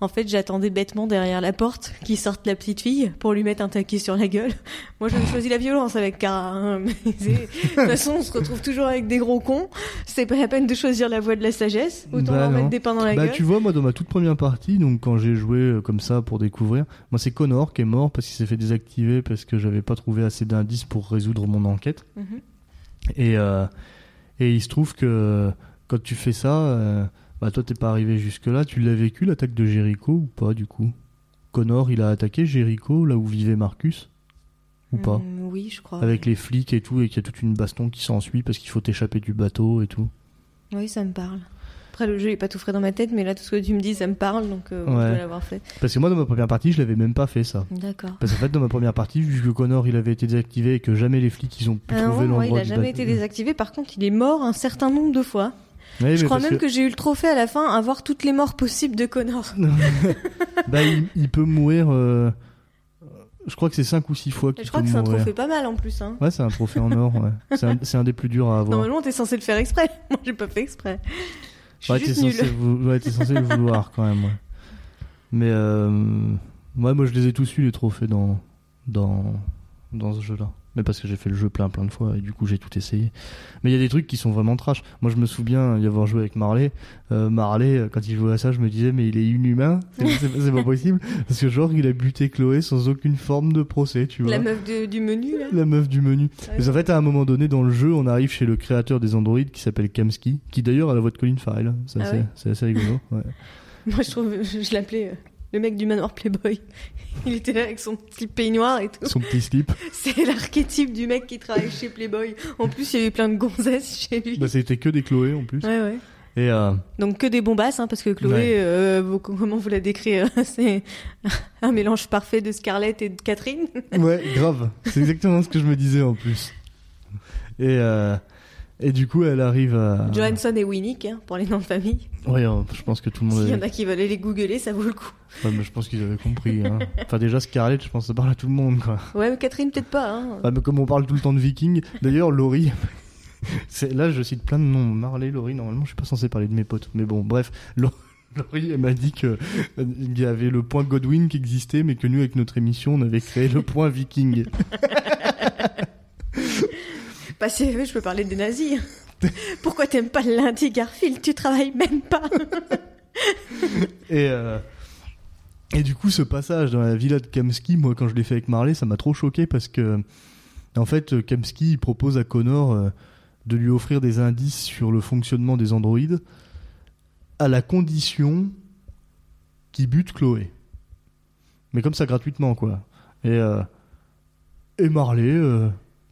en fait, j'attendais bêtement derrière la porte qu'il sorte la petite fille pour lui mettre un taquet sur la gueule. Moi, j'avais choisi la violence avec Kara. hein, mais de toute façon, on se retrouve toujours avec des gros cons. C'est pas la peine de choisir la voie de la sagesse. Autant Bah leur non. mettre des pains dans la Bah gueule. tu vois moi dans ma toute première partie donc quand j'ai joué euh, comme ça pour découvrir moi c'est Connor qui est mort parce qu'il s'est fait désactiver parce que j'avais pas trouvé assez d'indices pour résoudre mon enquête Mhm. et euh, et il se trouve que quand tu fais ça euh, bah toi t'es pas arrivé jusque là tu l'as vécu l'attaque de Jericho ou pas du coup? Connor, il a attaqué Jericho, là où vivait Marcus? Ou pas? Mm, Oui, je crois. Avec les flics et tout, et qu'il y a toute une baston qui s'ensuit parce qu'il faut t'échapper du bateau et tout. Oui, ça me parle. Après, le jeu est pas tout frais dans ma tête, mais là, tout ce que tu me dis, ça me parle, donc euh, Ouais. je dois l'avoir fait. Parce que moi, dans ma première partie, je l'avais même pas fait ça. D'accord. Parce qu'en fait, dans ma première partie, vu que Connor il avait été désactivé et que jamais les flics ils ont pu Ah non, trouver l'endroit il a du jamais bateau. été désactivé. Par contre, il est mort un certain nombre de fois. Je crois même que, j'ai eu le trophée à la fin à voir toutes les morts possibles de Connor. bah, il, il peut mourir. euh, Je crois que c'est 5 ou 6 fois qu'il Je crois que c'est un trophée pas mal en plus. Hein. Ouais, c'est un trophée en or. Ouais. C'est un, des plus durs à avoir. Normalement, t'es censé le faire exprès. Moi, j'ai pas fait exprès. Je Ouais, t'es censé, vou- ouais, t'es censé le vouloir quand même. Ouais. Mais euh... ouais, moi je les ai tous eu les trophées dans dans dans ce jeu-là. Mais parce que j'ai fait le jeu plein plein de fois et du coup j'ai tout essayé. Mais il y a des trucs qui sont vraiment trash. Moi je me souviens y avoir joué avec Marley. Euh, Marley, euh, quand il jouait à ça, je me disais mais il est inhumain. C'est pas possible parce que genre il a buté Chloé sans aucune forme de procès, tu vois. La meuf de- du menu, là. La meuf du menu. Mais en fait, à un moment donné dans le jeu, on arrive chez le créateur des androïdes qui s'appelle Kamsky, qui d'ailleurs a la voix de Colin Farrell. C'est Ah assez, c'est assez rigolo. Ouais. Moi, je trouve, je, je l'appelais euh, le mec du manoir Playboy. Il était là avec son petit peignoir et tout. Son petit slip. C'est l'archétype du mec qui travaille chez Playboy. En plus, il y avait plein de gonzesses chez lui. Bah, c'était que des Chloé en plus. Ouais, ouais. Et euh, Donc que des bombasses, hein, parce que Chloé, Ouais. euh, vous- comment vous la décrire C'est un mélange parfait de Scarlett et de Catherine. ouais, grave. C'est exactement ce que je me disais en plus. Et euh, et du coup, elle arrive à. Johansson et Winnick, hein, pour les noms de famille. Ouais, euh, je pense que tout le monde. S'il y en a qui veulent aller les googler, ça vaut le coup. Ouais, mais je pense qu'ils avaient compris. hein. Enfin, déjà Scarlett, je pense que ça parle à tout le monde, quoi. Ouais, mais Catherine, peut-être pas. Hein. Ah, mais comme on parle tout le temps de Viking, d'ailleurs, Laurie. Là, je cite plein de noms. Marley, Laurie, normalement, je suis pas censé parler de mes potes. Mais bon, bref. Lau- Laurie, elle m'a dit que euh, y avait le point Godwin qui existait, mais que nous, avec notre émission, on avait créé le point Viking. Si je peux parler des nazis. Pourquoi t'aimes pas le lundi, Garfield? Tu travailles même pas. Et, euh, et du coup, ce passage dans la villa de Kamsky, moi, quand je l'ai fait avec Marley, ça m'a trop choqué parce que, en fait, Kamsky propose à Connor euh, de lui offrir des indices sur le fonctionnement des androïdes à la condition qu'il bute Chloé. Mais comme ça, gratuitement, quoi. Et, euh, et Marley,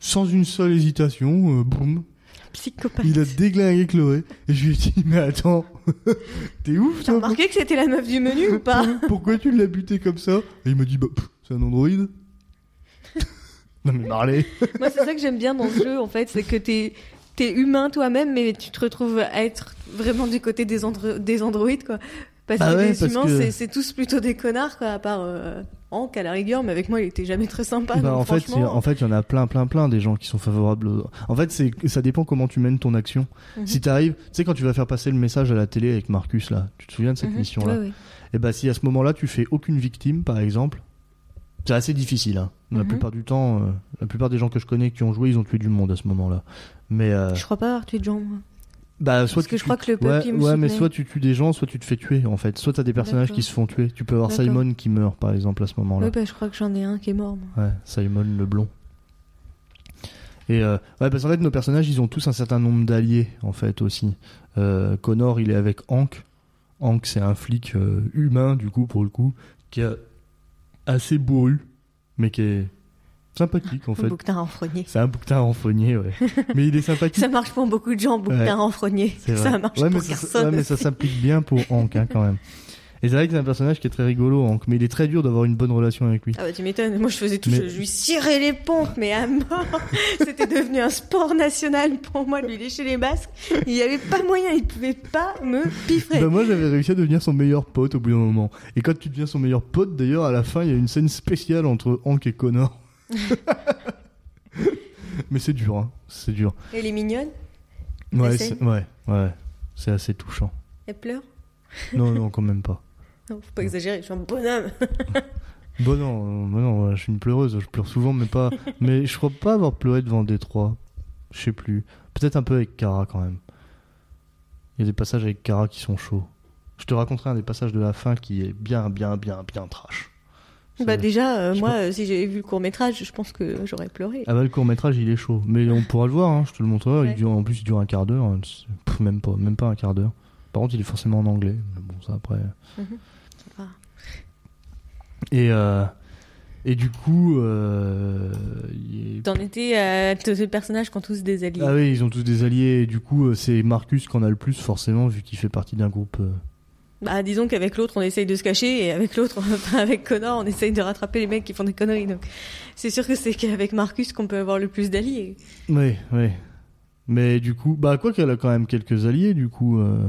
sans une seule hésitation, euh, boum, Psychopathe. il a déglingué Chloé. Et je lui ai dit, mais attends, t'es ouf, T'as remarqué que c'était la meuf du menu ou pas pourquoi tu l'as buté comme ça? Et il m'a dit, bah, c'est un androïde. non mais Marley. Moi, c'est ça que j'aime bien dans ce jeu, en fait, c'est que t'es t'es humain toi-même, mais tu te retrouves à être vraiment du côté des, andro- des androïdes, quoi. Parce Bah que ouais, les parce humains, que- c'est- tous plutôt des connards, quoi, à part euh, Hank à la rigueur, mais avec moi, il était jamais très sympa. Bah, donc en fait, franchement, en fait, il y en a plein, plein, plein des gens qui sont favorables. au- En fait, ça dépend comment tu mènes ton action. Mhm. Si t'arrives, tu sais, quand tu vas faire passer le message à la télé avec Marcus là, tu te souviens de cette Mhm. mission-là. Et bah, si à ce moment-là tu fais aucune victime, par exemple, c'est assez difficile. Hein. La Mhm. plupart du temps, euh, la plupart des gens que je connais qui ont joué, ils ont tué du monde à ce moment-là. Mais euh, Je crois pas avoir tué de gens, moi. Bah, soit Parce tu que je crois que le peuple, Ouais, il me ouais mais soit tu tues des gens, soit tu te fais tuer en fait. Soit t'as des personnages qui se font tuer. Tu peux avoir. Simon qui meurt par exemple à ce moment-là. Oui, bah, je crois que j'en ai un qui est mort, moi. Ouais, Simon le blond. Et euh, ouais, parce qu'en fait nos personnages ils ont tous un certain nombre d'alliés en fait aussi. Euh, Connor il est avec Hank. Hank c'est un flic euh, humain du coup pour le coup qui est assez bourru mais qui est sympathique en Un fait. bouquetin renfrogné. C'est un bouquetin renfrogné ouais. mais il est sympathique. Ça marche pour beaucoup de gens, bouquetin Ouais. renfrogné. Ça marche ouais, pour mais ça, personne. ouais, mais ça s'implique bien pour Hank hein, quand même. Et c'est vrai que c'est un personnage qui est très rigolo, Hank, mais il est très dur d'avoir une bonne relation avec lui. Ah bah tu m'étonnes, moi je faisais tout, Mais- je, je lui cirais les pompes, mais à mort. C'était devenu un sport national pour moi de lui lécher les basques. Il n'y avait pas moyen, il pouvait pas me piffrer. Bah moi j'avais réussi à devenir son meilleur pote au bout d'un moment. Et quand tu deviens son meilleur pote, d'ailleurs à la fin il y a une scène spéciale entre Hank et Connor. Mais c'est dur, hein. C'est dur. Elle est mignonne, Ouais, c'est- ouais, ouais. C'est assez touchant. elle pleure. Non, non, quand même pas. Non, faut pas exagérer, je suis un bonhomme. Bon non, bon, non, je suis une pleureuse, je pleure souvent, mais pas. mais je crois pas avoir pleuré devant Détroit. Je sais plus. Peut-être un peu avec Kara quand même. Il y a des passages avec Kara qui sont chauds. Je te raconterai un des passages de la fin qui est bien, bien, bien, bien trash. Bah déjà, euh, moi, euh, si j'avais vu le court métrage, je pense que j'aurais pleuré. Ah bah le court métrage il est chaud, mais on pourra le voir, hein, je te le montrerai. Ouais. Il dure, en plus il dure un quart d'heure, hein, pff, même pas, même pas un quart d'heure. Par contre il est forcément en anglais, mais bon ça après. Mhm. Ça va. Et, euh, et du coup. Euh, est- T'en étais à tous ces personnages qui ont tous des alliés. Ah oui, ils ont tous des alliés. Et du coup, c'est Marcus qui en a le plus, forcément, vu qu'il fait partie d'un groupe. Euh. Bah, disons qu'avec l'autre, on essaye de se cacher, et avec l'autre, enfin, avec Connor, on essaye de rattraper les mecs qui font des conneries. Donc, c'est sûr que c'est qu'avec Marcus qu'on peut avoir le plus d'alliés. Oui, oui. Mais du coup, bah, quoi qu'elle a quand même quelques alliés, du coup. euh.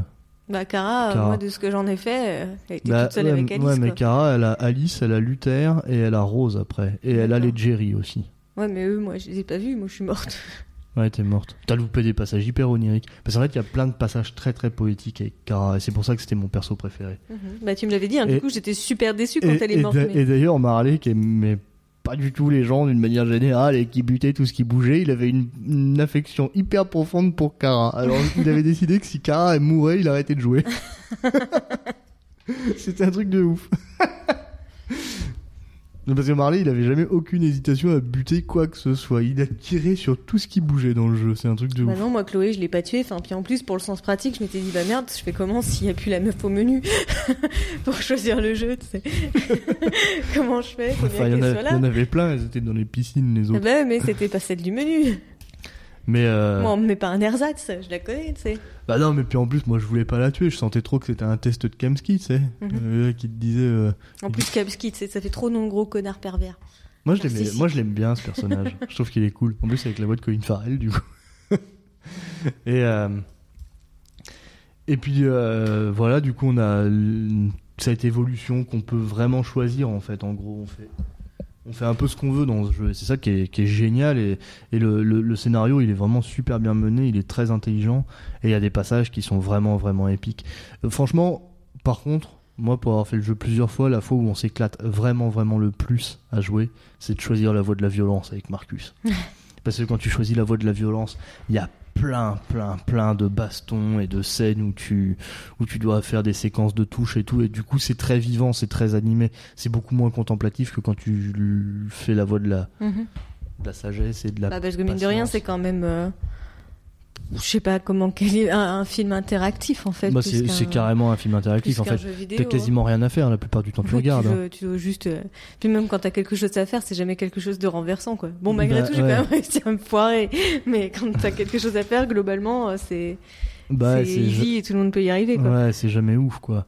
Bah, Kara, euh, Kara. moi, de ce que j'en ai fait, euh, elle était Bah, toute seule ouais, avec Alice. ouais, mais quoi. Kara, elle a Alice, elle a Luther et elle a Rose après. Et elle a les Jerry aussi. Ouais, mais eux, moi, je les ai pas vus, moi, je suis morte. Ouais, t'es morte. T'as loupé des passages hyper oniriques. Parce qu'en fait, il y a plein de passages très très poétiques avec Kara. Et c'est pour ça que c'était mon perso préféré. Bah, tu me l'avais dit, hein, Et- du coup, j'étais super déçue quand Et, elle est morte. et d'ailleurs, Marley, qui aimait pas du tout les gens d'une manière générale et qui butait tout ce qui bougeait, il avait une, une affection hyper profonde pour Kara. Alors, il avait décidé que si Kara elle mourait, il arrêtait de jouer. C'était un truc de ouf. Parce que Marley, il avait jamais aucune hésitation à buter quoi que ce soit. Il a tiré sur tout ce qui bougeait dans le jeu. C'est un truc de Bah ouf. non, moi Chloé, je l'ai pas tué. Enfin, puis en plus, pour le sens pratique, je m'étais dit, bah merde, je fais comment s'il y a plus la meuf au menu pour choisir le jeu, tu sais. comment je fais? Bien Enfin, il y, il y en avait plein, elles étaient dans les piscines, les Ah autres. bah, mais c'était pas celle du menu. Mais, euh, Moi, on me met pas un ersatz, je la connais, tu sais. bah non, mais puis en plus, moi, je voulais pas la tuer. Je sentais trop que c'était un test de Kamsky, tu sais. Mhm. Euh, qui te disait. euh, En plus, tu sais, ça fait trop non gros connard pervers. Moi, je Narcissique. moi, je l'aime bien, ce personnage. je trouve qu'il est cool. En plus, avec la voix de Colin Farrell, du coup. et, euh, et puis, voilà, du coup, on a cette évolution qu'on peut vraiment choisir, en fait. En gros, on fait, on fait un peu ce qu'on veut dans ce jeu. Et C'est ça qui est, qui est génial. Et, et le, le- le scénario, il est vraiment super bien mené. Il est très intelligent. Et il y a des passages qui sont vraiment, vraiment épiques. Euh, franchement, par contre, moi, pour avoir fait le jeu plusieurs fois, la fois où on s'éclate vraiment, vraiment le plus à jouer, c'est de choisir la voie de la violence avec Marcus. Parce que quand tu choisis la voie de la violence, il y a plein, plein, plein de bastons et de scènes où tu, où tu dois faire des séquences de touches et tout. Et du coup, c'est très vivant, c'est très animé. C'est beaucoup moins contemplatif que quand tu fais la voie de la, de la sagesse et de la. Bah, parce que mine de rien, c'est quand même. euh, Je sais pas comment. Quel est un, un film interactif, en fait. Bah, c'est carrément un film interactif en fait. T'as hein. quasiment rien à faire la plupart du temps, tu Ouais, regardes. Tu hein. tu veux juste. euh, Puis même quand t'as quelque chose à faire, c'est jamais quelque chose de renversant, quoi. Bon, malgré Bah, tout, j'ai ouais. quand même réussi à me foirer. Mais quand t'as quelque chose à faire, globalement, euh, c'est Bah, easy et tout le monde peut y arriver, quoi. Ouais, c'est jamais ouf, quoi.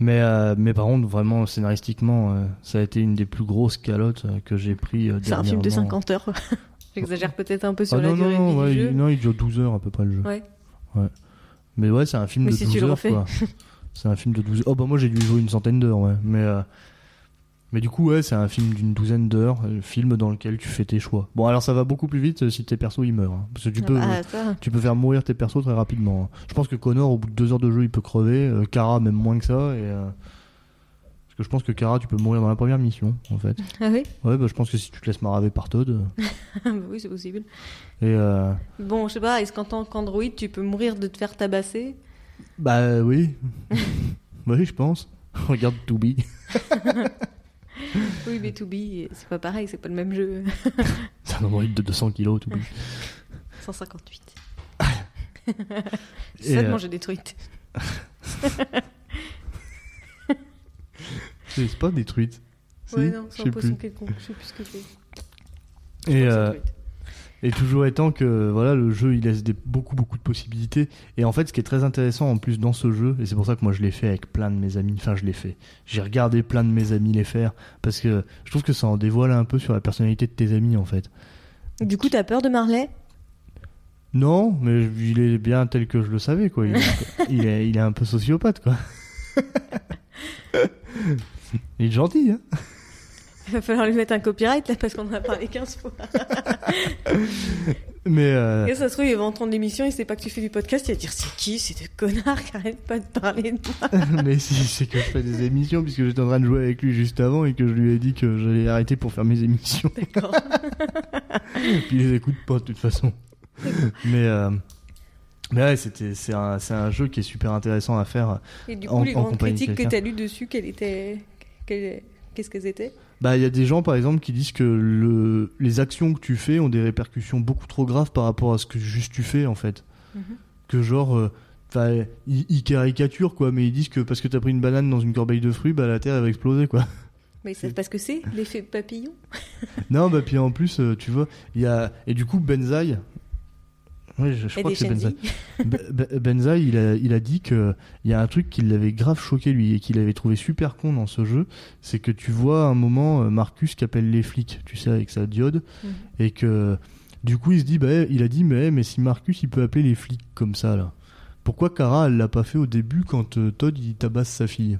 Mais, euh, mais par contre, vraiment, scénaristiquement, euh, ça a été une des plus grosses calottes que j'ai pris euh, C'est un film de dernièrement. 50 heures. J'exagère peut-être un peu sur Ah la non, durée non, de ouais, du il, jeu. non, il dure 12 heures à peu près le jeu. Ouais. Mais ouais, c'est un film Mais de si 12 tu le heures, quoi. c'est un film de 12 heures. Oh, bah moi, j'ai dû jouer une centaine d'heures, ouais. Mais, euh, mais du coup, ouais, c'est un film d'une douzaine d'heures, un film dans lequel tu fais tes choix. Bon, alors ça va beaucoup plus vite euh, si tes persos ils meurent. hein. parce que tu peux. Ah, ça. Tu peux faire mourir tes persos très rapidement. hein. Je pense que Connor, au bout de deux heures de jeu, il peut crever. Euh, Kara, même moins que ça. Et, euh, que je pense que Kara, tu peux mourir dans la première mission, en fait. Ah oui Ouais, bah, je pense que si tu te laisses maraver par Todd. euh, Bah Oui, c'est possible. Et euh, Bon, je sais pas, est-ce qu'en tant qu'android, tu peux mourir de te faire tabasser? Bah euh, oui. oui, je pense. Regarde Toubi. Oui, mais to be, c'est pas pareil, c'est pas le même jeu. C'est un androïde de 200 kilos, Toubi. 158. Et, C'est ça de euh, manger des truites. C'est pas des truites. Si Ouais, non, Je c'est sais un poisson plus. quelconque, je sais plus ce que c'est. Et, euh. Et toujours étant que voilà le jeu il laisse des, beaucoup beaucoup de possibilités et en fait ce qui est très intéressant en plus dans ce jeu et c'est pour ça que moi je l'ai fait avec plein de mes amis enfin je l'ai fait j'ai regardé plein de mes amis les faire parce que je trouve que ça en dévoile un peu sur la personnalité de tes amis en fait Du coup, t'as peur de Marley? Non mais il est bien tel que je le savais quoi il est, il est, il est un peu sociopathe quoi il est gentil hein Il va falloir lui mettre un copyright là parce qu'on en a parlé 15 fois. mais euh, Et ça se trouve, il va entendre l'émission, il sait pas que tu fais du podcast, il va dire c'est qui C'est des connards qui arrêtent pas de parler de moi. mais si c'est que je fais des émissions puisque j'étais en train de jouer avec lui juste avant et que je lui ai dit que j'allais arrêter pour faire mes émissions D'accord. Puis il les écoute pas de toute façon. mais, euh, mais ouais, c'était, c'est un, c'est un jeu qui est super intéressant à faire. Et du En- coup, les en grandes de critiques que t'as lues dessus, quelles étaient. Quelles- Qu'est-ce qu'elles étaient Bah, il y a des gens, par exemple, qui disent que le, les actions que tu fais ont des répercussions beaucoup trop graves par rapport à ce que juste tu fais, en fait. Mhm. Que genre, euh, ils, ils caricaturent, quoi, mais ils disent que parce que t'as pris une banane dans une corbeille de fruits, bah, la terre, elle va exploser, quoi. Mais c'est parce que c'est l'effet papillon. non, bah puis en plus, euh, tu vois, il y a et du coup Benzaï. Oui, je, crois que c'est Benzaï. Benzaï, il a, il a dit que il y a un truc qui l'avait grave choqué lui et qu'il avait trouvé super con dans ce jeu, c'est que tu vois à un moment euh, Marcus qui appelle les flics, tu sais, avec sa diode, Mhm. et que du coup il se dit, bah, il a dit, mais, mais si Marcus il peut appeler les flics comme ça là, pourquoi Kara elle l'a pas fait au début quand euh, Todd il tabasse sa fille?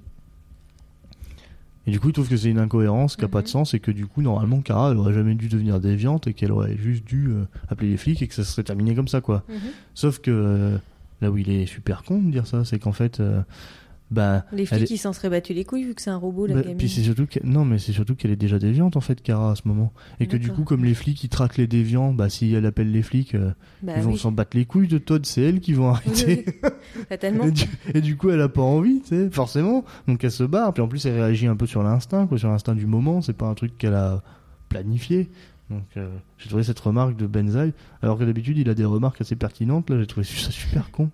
Et du coup il trouve que c'est une incohérence qui a pas de Mhm. sens et que du coup normalement Kara elle aurait jamais dû devenir déviante et qu'elle aurait juste dû euh, appeler les flics et que ça serait terminé comme ça quoi. Mhm. Sauf que euh, là où il est super con de dire ça, c'est qu'en fait, euh, bah, Les flics, est- ils s'en seraient battus les couilles vu que c'est un robot, la bah, gamine. puis c'est surtout que non, mais c'est surtout qu'elle est déjà déviante en fait, Kara à ce moment, et que du coup, comme les flics ils traquent les déviants, bah si elle appelle les flics, euh, Bah ils vont oui. s'en battre les couilles de Todd, c'est elle qui vont arrêter. Fatalement. et, du, et du coup, elle a pas envie, tu sais, forcément. Donc elle se barre, puis en plus elle réagit un peu sur l'instinct, quoi, sur l'instinct du moment. C'est pas un truc qu'elle a planifié. Donc euh, j'ai trouvé cette remarque de Benzaï, alors que d'habitude il a des remarques assez pertinentes. Là, j'ai trouvé ça super con.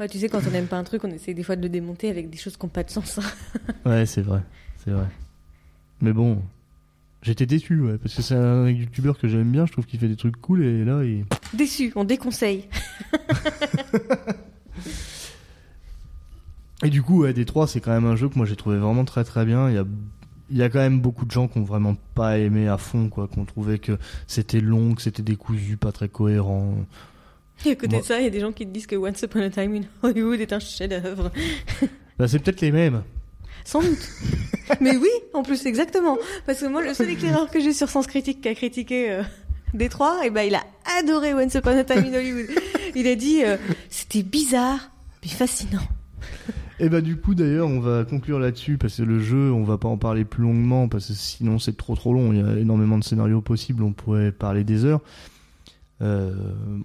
Ouais, tu sais, quand on n'aime pas un truc, on essaie des fois de le démonter avec des choses qui n'ont pas de sens. Ouais, c'est vrai, c'est vrai. Mais bon, j'étais déçu, ouais, parce que c'est un youtubeur que j'aime bien, je trouve qu'il fait des trucs cool, et là, il... Déçu, on déconseille. Et du coup, ouais, D3, c'est quand même un jeu que moi j'ai trouvé vraiment très très bien. Il y a, il y a quand même beaucoup de gens qui ont vraiment pas aimé à fond, quoi, qui ont trouvé que c'était long, que c'était décousu, pas très cohérent. Et à côté Moi- de ça, il y a des gens qui te disent que Once Upon a Time in Hollywood est un chef-d'œuvre. Bah, c'est peut-être les mêmes. Sans doute. Mais oui, en plus, exactement. Parce que moi, le seul éclaireur que j'ai sur Sens Critique qui a critiqué euh, Détroit, et ben, il a adoré Once Upon a Time in Hollywood. Il a dit, euh, c'était bizarre, mais fascinant. Et bah du coup d'ailleurs on va conclure là-dessus parce que le jeu on va pas en parler plus longuement parce que sinon c'est trop trop long, il y a énormément de scénarios possibles, on pourrait parler des heures. Euh,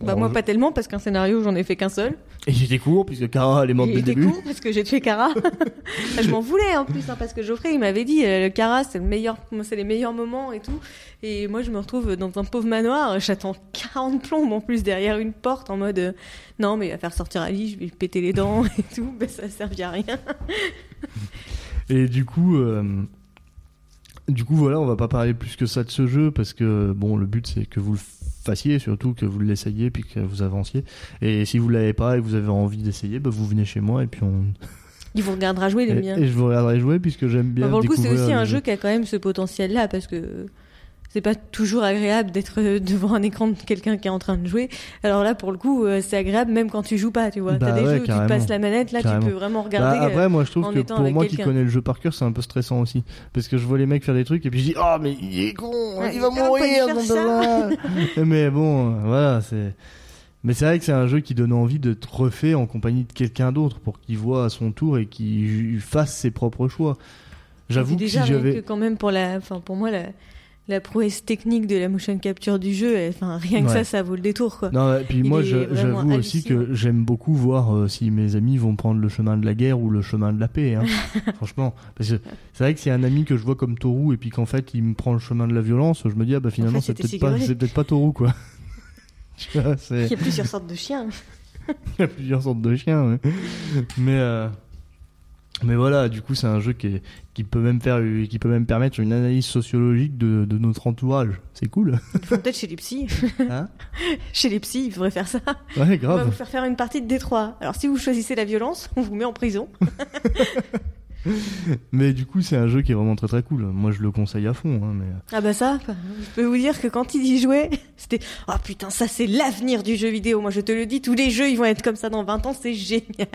Bah, on- moi, pas tellement, parce qu'un scénario, j'en ai fait qu'un seul. Et j'étais court puisque Kara elle est morte dès le j'étais début. con, parce que j'ai tué Kara. je m'en voulais, en plus, hein, parce que Geoffrey, il m'avait dit, euh, c'est le meilleur, c'est les meilleurs moments et tout. Et moi, je me retrouve dans un pauvre manoir, j'attends 40 plombes, en plus, derrière une porte, en mode, euh, non, mais il va faire sortir Ali, je vais lui péter les dents et tout, mais ça servait à rien. Et du coup, euh, du coup voilà, on va pas parler plus que ça de ce jeu parce que bon, le but c'est que vous le fassiez, surtout que vous l'essayiez puis que vous avanciez. Et si vous l'avez pas et que vous avez envie d'essayer, bah, vous venez chez moi et puis on Il vous regardera jouer, les et, miens. et je vous regarderai jouer puisque j'aime bien. Enfin, pour le coup, c'est aussi un jeu qui a quand même ce potentiel-là, parce que c'est pas toujours agréable d'être euh, devant un écran de quelqu'un qui est en train de jouer. Alors là, pour le coup, euh, c'est agréable même quand tu joues pas, tu vois. Bah T'as des ouais, jeux où tu te passes la manette, là, Carrément. tu peux vraiment Bah, regarder. après, moi, je trouve que pour moi qui connais le jeu par cœur, c'est un peu stressant aussi. Parce que je vois les mecs faire des trucs et puis je dis, oh, mais il est con, Ouais, il va mourir, baba. Mais bon, euh, voilà, c'est. Mais c'est vrai que c'est un jeu qui donne envie de te refait en compagnie de quelqu'un d'autre pour qu'il voit à son tour et qu'il fasse ses propres choix. J'avoue que si j'avais. quand même pour la, enfin pour moi la, la prouesse technique de la motion capture du jeu, enfin rien que Ouais. ça, ça vaut le détour quoi. Non, et puis Il moi, j'avoue aussi que j'aime beaucoup voir euh, si mes amis vont prendre le chemin de la guerre ou le chemin de la paix. Hein. Franchement, parce que c'est vrai que c'est un ami que je vois comme Toru et puis qu'en fait il me prend le chemin de la violence, je me dis ah bah finalement fait, c'est peut-être pas, peut-être pas Toru quoi. Vois, Il y a plusieurs sortes de chiens. il y a plusieurs sortes de chiens, ouais. mais euh, mais voilà, du coup c'est un jeu qui, est- qui peut même faire, qui peut même permettre une analyse sociologique de, de notre entourage. C'est cool. Peut-être chez les psys. Hein? Chez les psys, il faudrait faire ça. ouais, On va vous faire faire une partie de Détroit. Alors si vous choisissez la violence, on vous met en prison. Mais du coup c'est un jeu qui est vraiment très très cool. Moi je le conseille à fond. Hein, mais Ah bah ça, je peux vous dire que quand il y jouait, c'était « Oh putain, ça c'est l'avenir du jeu vidéo, moi je te le dis, tous les jeux ils vont être comme ça dans 20 ans, c'est génial !»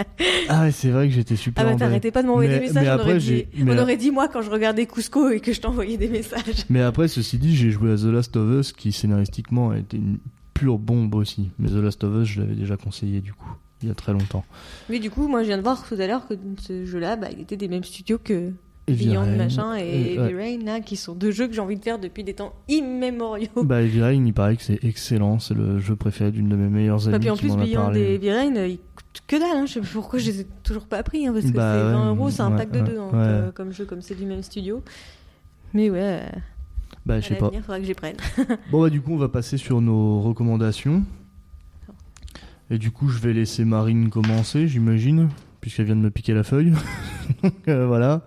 ah ouais, c'est vrai que j'étais super. Ah bah t'arrêtais pas de m'envoyer des messages, mais on, après, aurait j'ai- dit, mais- on aurait dit moi quand je regardais Cusco et que je t'envoyais des messages. Mais après, ceci dit, j'ai joué à The Last of Us, qui scénaristiquement a été une pure bombe aussi. Mais The Last of Us, je l'avais déjà conseillé du coup, il y a très longtemps. Mais du coup, moi je viens de voir tout à l'heure que ce jeu-là, bah, il était des mêmes studios que Beyond Rain, machin et Heavy Rain, là, qui sont deux jeux que j'ai envie de faire depuis des temps immémoriaux. Bah, Heavy Rain, il paraît que c'est excellent, c'est le jeu préféré d'une de mes meilleures Bah, amies puis en qui plus, Beyond et Heavy Rain, ils coûtent que dalle. Hein. Je sais pas pourquoi je les ai toujours pas pris, hein, parce que Bah c'est ouais, 20 euros, c'est un ouais, pack de deux hein, euh, comme jeu, comme c'est du même studio. Mais ouais, euh, Bah, je sais pas. l'avenir, faudra que j'y prenne. Bon, bah, du coup, on va passer sur nos recommandations. Et du coup, je vais laisser Marine commencer, j'imagine, puisqu'elle vient de me piquer la feuille. Donc, euh, voilà.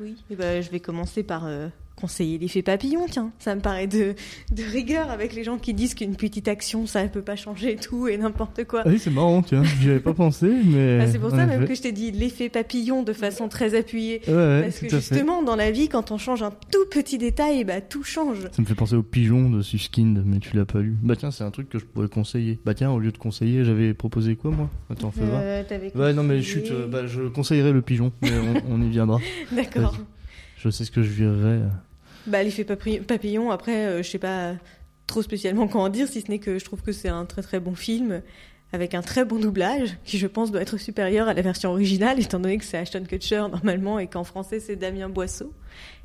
Oui, et ben, je vais commencer par euh, conseiller l'effet papillon, tiens. Ça me paraît de, de rigueur avec les gens qui disent qu'une petite action, ça ne peut pas changer tout et n'importe quoi. Ah oui, c'est marrant, tiens, j'y avais pas pensé, mais. Ah, c'est pour ça même que je t'ai dit l'effet papillon de façon très appuyée. Ouais, ouais, Parce que justement, dans la vie, quand on change un tout petit détail, bah, tout change. Ça me fait penser au pigeon de Suskind, mais tu l'as pas lu. Bah tiens, c'est un truc que je pourrais conseiller. Bah tiens, au lieu de conseiller, j'avais proposé quoi moi? Attends, fais voir. Euh, t'avais Ouais, non mais conseillé- chut, euh, bah, je conseillerais le pigeon, mais on, on y viendra. D'accord. Je sais ce que je verrais. Bah, l'effet papi- papillon, après, euh, je sais pas trop spécialement quoi en dire, si ce n'est que je trouve que c'est un très très bon film, avec un très bon doublage, qui je pense doit être supérieur à la version originale, étant donné que c'est Ashton Kutcher normalement, et qu'en français c'est Damien Boisseau.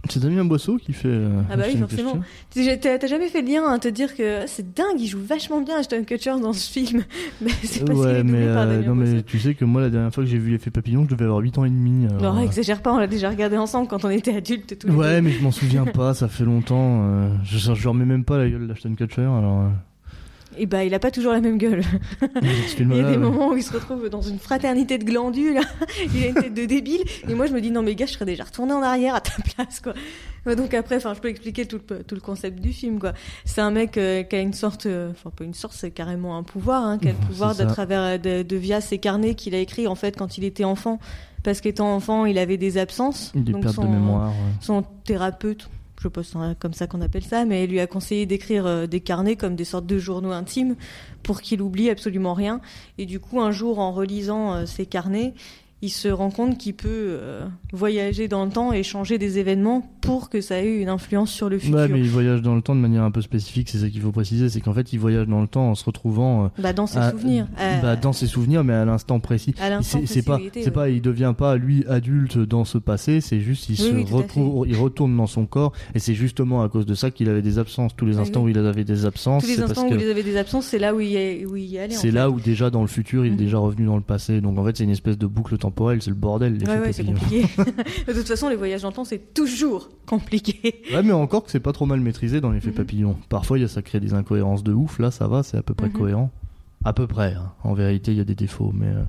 C'est Damien Boisseau qui fait. euh, Ah bah oui, forcément. T'as jamais fait le lien à te dire que ah, c'est dingue, il joue vachement bien Ashton Kutcher dans ce film, mais c'est parce qu'il Ouais, est mais, par euh, Damien non, mais tu sais que moi, la dernière fois que j'ai vu l'effet papillon, je devais avoir 8 ans et demi. alors, Non, euh, exagère pas, on l'a déjà regardé ensemble quand on était adultes tous Ouais, mais je m'en souviens pas, ça fait longtemps. euh, je, je remets même pas la gueule d'Ashton Kutcher, alors. euh, Et bah, il a pas toujours la même gueule. Il y a des moments où il se retrouve dans une fraternité de glandules, il a une tête de débile, et moi je me dis non mais gars, je serais déjà retourné en arrière à ta place quoi. Donc après, enfin, je peux expliquer tout le, tout le concept du film quoi. C'est un mec euh, qui a une sorte, euh, enfin pas une sorte, c'est carrément un pouvoir, hein, qui a le pouvoir de travers de, de via ses carnets qu'il a écrits en fait quand il était enfant, parce qu'étant enfant, il avait des absences. Des Donc pertes son- de mémoire. ouais. son thérapeute, je c'est comme ça qu'on appelle ça, mais lui a conseillé d'écrire euh, des carnets comme des sortes de journaux intimes pour qu'il oublie absolument rien. Et du coup, un jour, en relisant euh, ces carnets, il se rend compte qu'il peut euh, voyager dans le temps et changer des événements pour que ça ait une influence sur le futur. Ouais, mais il voyage dans le temps de manière un peu spécifique, c'est ça qu'il faut préciser, c'est qu'en fait, il voyage dans le temps en se retrouvant. euh, Bah, dans ses à- souvenirs. Euh, bah, dans ses souvenirs, mais à l'instant précis. C'est pas, c'est pas, il devient pas lui adulte dans ce passé, c'est juste il Oui, se oui, retrouve, il retourne dans son corps, et c'est justement à cause de ça qu'il avait des absences. Tous les Oui, instants où il avait des absences, Tous les parce instants où que il avait des absences, c'est là où il, est, où il y allait. c'est là où déjà dans le futur il est Mhm. déjà revenu dans le passé. Donc en fait c'est une espèce de boucle temporelle, c'est le bordel. l'effet Ouais, ouais, c'est compliqué. de toute façon, les voyages dans le temps, c'est toujours compliqué. Ouais, mais encore que c'est pas trop mal maîtrisé dans l'effet Mhm. papillon. Parfois, il y a ça crée des incohérences de ouf. Là, ça va, c'est à peu près Mhm. cohérent. À peu près. hein. En vérité, il y a des défauts, mais euh,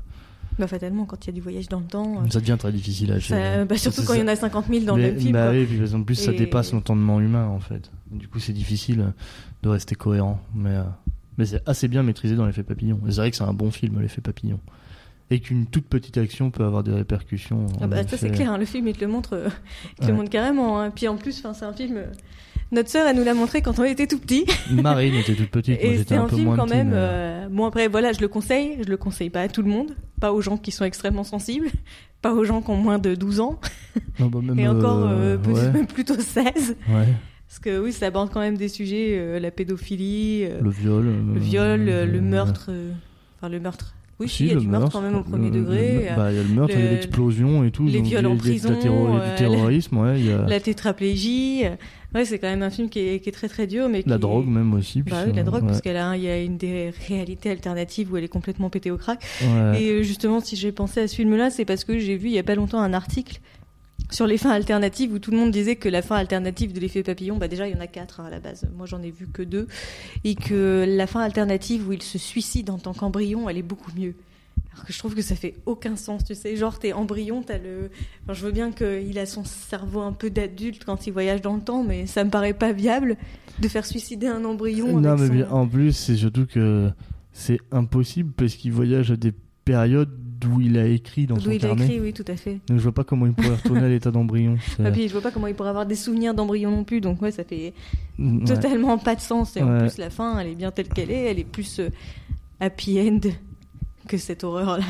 Bah, fatalement, quand il y a du voyage dans le temps. euh, ça devient très difficile à Ça- gérer. bah, surtout quand il y en a 50 000 dans Mais- le même film. bah oui, puis en plus, ça dépasse l'entendement humain, en fait. Du coup, c'est difficile euh, de rester cohérent. Mais, euh, mais c'est assez bien maîtrisé dans l'effet papillon. C'est vrai que c'est un bon film, l'effet papillon. Et qu'une toute petite action peut avoir des répercussions. Ah bah, ça c'est clair, hein, le film il te le montre, euh, il te le montre carrément. hein. Puis en plus, c'est un film. euh, Notre sœur, elle nous l'a montré quand on était tout petit. Marine était toute petite, Et c'était un un peu film moins quand petit, même. mais- euh, Bon après, voilà, je le conseille. Je le conseille pas à tout le monde, pas aux gens qui sont extrêmement sensibles, pas aux gens qui ont moins de 12 ans, Non, bah, même, et encore ouais, même plutôt 16. ouais. Parce que oui, ça aborde quand même des sujets, euh, la pédophilie, euh, le viol. le viol, euh, le meurtre. Enfin, le meurtre. Oui, Si, il y a le du meurtre quand même au premier degré. euh, bah, il y a le meurtre, il y a le- l'explosion et tout. les viols il y a- en prison, terro- euh, du terrorisme, ouais. Y a La tétraplégie. euh, Ouais, c'est quand même un film qui est, qui est très très dur. Mais la qui- drogue même aussi. Bah oui, la drogue, ouais. parce qu'elle a, il y a une des réalités alternatives où elle est complètement pétée au crack. Ouais. Et justement, si j'ai pensé à ce film-là, c'est parce que j'ai vu il y a pas longtemps un article sur les fins alternatives où tout le monde disait que la fin alternative de l'effet papillon, bah déjà il y en a quatre hein, à la base. Moi j'en ai vu que deux, et que la fin alternative où il se suicide en tant qu'embryon, elle est beaucoup mieux. Alors que je trouve que ça fait aucun sens, tu sais. Genre, t'es embryon, t'as le. Enfin, je veux bien qu'il a son cerveau un peu d'adulte quand il voyage dans le temps, mais ça me paraît pas viable de faire suicider un embryon. Non, avec mais son- en plus, c'est surtout que c'est impossible parce qu'il voyage à des périodes d'où il a écrit dans D'où son il a carnet. écrit, oui, tout à fait. Donc je vois pas comment il pourrait retourner à l'état d'embryon. C'est- Ah, puis je vois pas comment il pourrait avoir des souvenirs d'embryon non plus, donc ouais, ça fait Ouais. totalement pas de sens. Et en plus, la fin, elle est bien telle qu'elle est, elle est plus euh, happy end que cette horreur-là.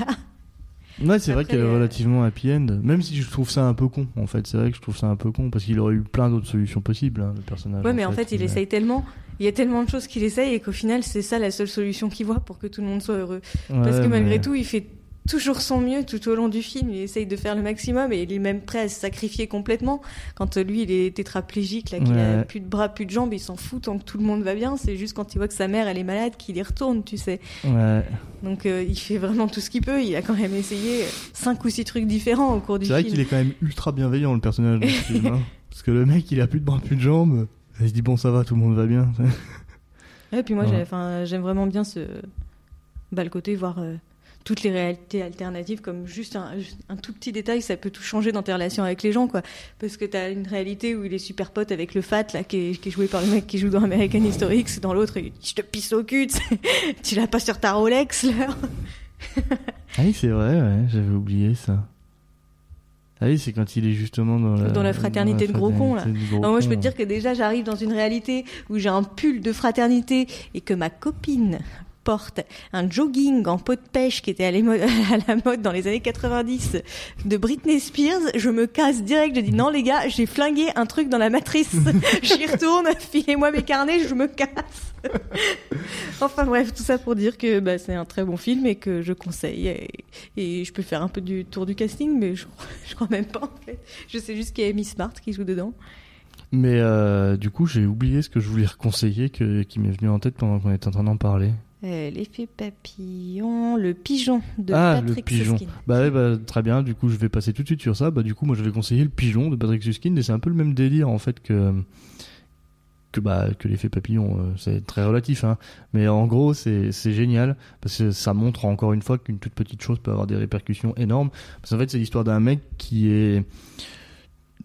Ouais, c'est vrai qu'elle est euh, relativement happy end. Même si je trouve ça un peu con, en fait. C'est vrai que je trouve ça un peu con parce qu'il aurait eu plein d'autres solutions possibles, hein, le personnage. Ouais, mais en fait, il essaye tellement, il y a tellement de choses qu'il essaye et qu'au final, c'est ça la seule solution qu'il voit pour que tout le monde soit heureux. Parce que malgré mais- tout, il fait toujours son mieux tout au long du film. Il essaye de faire le maximum et il est même prêt à se sacrifier complètement. Quand euh, lui, il est tétraplégique, là, qu'il a Ouais. plus de bras, plus de jambes, il s'en fout tant que tout le monde va bien. C'est juste quand il voit que sa mère, elle est malade, qu'il y retourne, tu sais. Ouais. Donc euh, il fait vraiment tout ce qu'il peut. Il a quand même essayé cinq ou six trucs différents au cours du C'est vrai film. qu'il est quand même ultra bienveillant, le personnage du film. hein. Parce que le mec, il a plus de bras, plus de jambes. Il se dit, bon, ça va, tout le monde va bien. Ouais, puis moi, Ouais. j'aime vraiment bien ce. Bah, le côté voir. euh, toutes les réalités alternatives comme juste un, un, tout petit détail, ça peut tout changer dans tes relations avec les gens, quoi. Parce que t'as une réalité où il est super pote avec le fat, là, qui est, qui est joué par le mec qui joue dans American History X, dans l'autre, je te pisse au cul, tu l'as pas sur ta Rolex, là. ah oui, c'est vrai, ouais, j'avais oublié ça. Ah oui, c'est quand il est justement dans la, dans la fraternité, de gros cons là. moi, je peux te dire que déjà, j'arrive dans une réalité où j'ai un pull de fraternité et que ma copine porte un jogging en peau de pêche qui était à, la mode dans les années 90 de Britney Spears, je me casse direct. Je dis non les gars, j'ai flingué un truc dans la matrice. J'y retourne, filez-moi mes carnets, je me casse. enfin bref, tout ça pour dire que bah, c'est un très bon film et que je conseille. Et, je peux faire un peu du tour du casting, mais je, je crois même pas en fait. Je sais juste qu'il y a Amy Smart qui joue dedans. Mais euh, du coup, j'ai oublié ce que je voulais conseiller que, qui m'est venu en tête pendant qu'on était en train d'en parler. Euh, l'effet papillon, le pigeon de ah, Patrick le pigeon. Bah, bah, très bien. Du coup, je vais passer tout de suite sur ça. Bah, du coup, moi, je vais conseiller le pigeon de Patrick Susskind et c'est un peu le même délire en fait que que bah que l'effet papillon. Euh, c'est très relatif, hein. Mais en gros, c'est c'est génial parce que ça montre encore une fois qu'une toute petite chose peut avoir des répercussions énormes. Parce qu'en fait, c'est l'histoire d'un mec qui est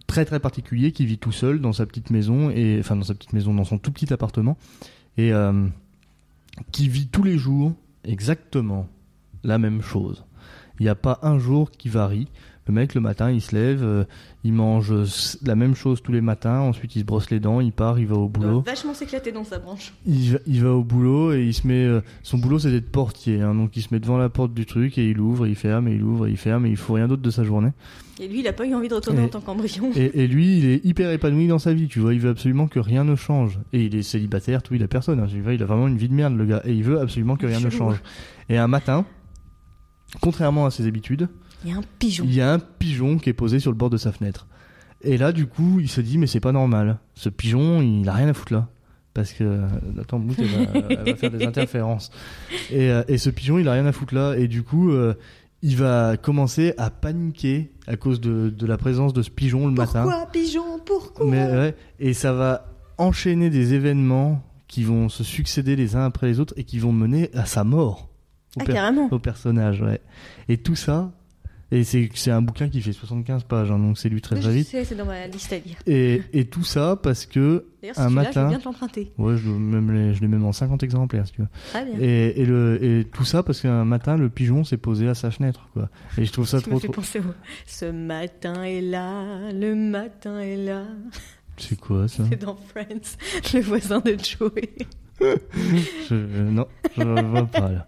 très très particulier, qui vit tout seul dans sa petite maison et enfin dans sa petite maison, dans son tout petit appartement et euh, qui vit tous les jours exactement la même chose. Il n'y a pas un jour qui varie. Le mec, le matin, il se lève, euh, il mange la même chose tous les matins, ensuite il se brosse les dents, il part, il va au boulot. Il vachement s'éclater dans sa branche. Il va, il va, au boulot et il se met. Euh, son boulot, c'est d'être portier, hein, donc il se met devant la porte du truc et il ouvre, il ferme, et il ouvre, et il ferme, et il faut rien d'autre de sa journée. Et lui, il a pas eu envie de retourner en tant qu'embryon. Et, et, lui, il est hyper épanoui dans sa vie, tu vois. Il veut absolument que rien ne change. Et il est célibataire, tout, il a personne. Hein, il a vraiment une vie de merde, le gars. Et il veut absolument que rien ne change. Et un matin, contrairement à ses habitudes, il y a un pigeon. Il y a un pigeon qui est posé sur le bord de sa fenêtre. Et là, du coup, il se dit, mais c'est pas normal. Ce pigeon, il a rien à foutre là. Parce que, attends, Mout, elle, va, faire des interférences. Et, euh, et, ce pigeon, il a rien à foutre là. Et du coup, euh, il va commencer à paniquer à cause de, de la présence de ce pigeon le matin. Pourquoi, pigeon? Pourquoi? Mais, ouais, Et ça va enchaîner des événements qui vont se succéder les uns après les autres et qui vont mener à sa mort. Au, ah, carrément. au personnage, ouais. Et tout ça, et c'est un bouquin qui fait 75 pages, hein, donc c'est lu très très vite. C'est dans ma liste à lire. Et, et tout ça parce que un matin. je viens de l'emprunter. Ouais, je l'ai même en 50 exemplaires, si tu veux. Très bien. Et, et, le, et tout ça parce qu'un matin, le pigeon s'est posé à sa fenêtre, quoi. Et je trouve ça tu trop. Me fais penser au... Ce matin est là, le matin est là. C'est quoi ça? C'est dans Friends, le voisin de Joey. je, non, je ne vois pas là.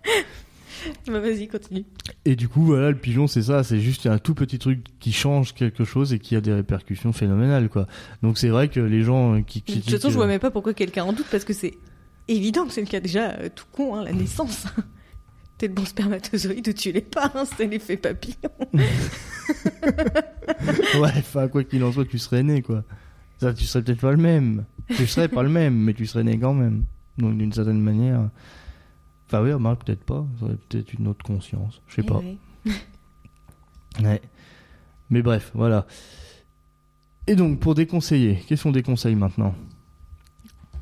Bah vas-y, continue. Et du coup, voilà, le pigeon, c'est ça, c'est juste un tout petit truc qui change quelque chose et qui a des répercussions phénoménales, quoi. Donc c'est vrai que les gens qui De toute façon, je vois même pas pourquoi quelqu'un en doute, parce que c'est évident que c'est le cas déjà, euh, tout con, hein, la naissance. T'es le bon spermatozoïde ou tu l'es pas, hein, c'est l'effet papillon. ouais, enfin, quoi qu'il en soit, tu serais né, quoi. Ça, tu serais peut-être pas le même. Tu serais pas le même, mais tu serais né quand même. Donc d'une certaine manière. Enfin oui, remarque peut-être pas, ça aurait peut-être une autre conscience, je sais pas. ouais. Mais bref, voilà. Et donc, pour déconseiller, quels sont des conseils maintenant?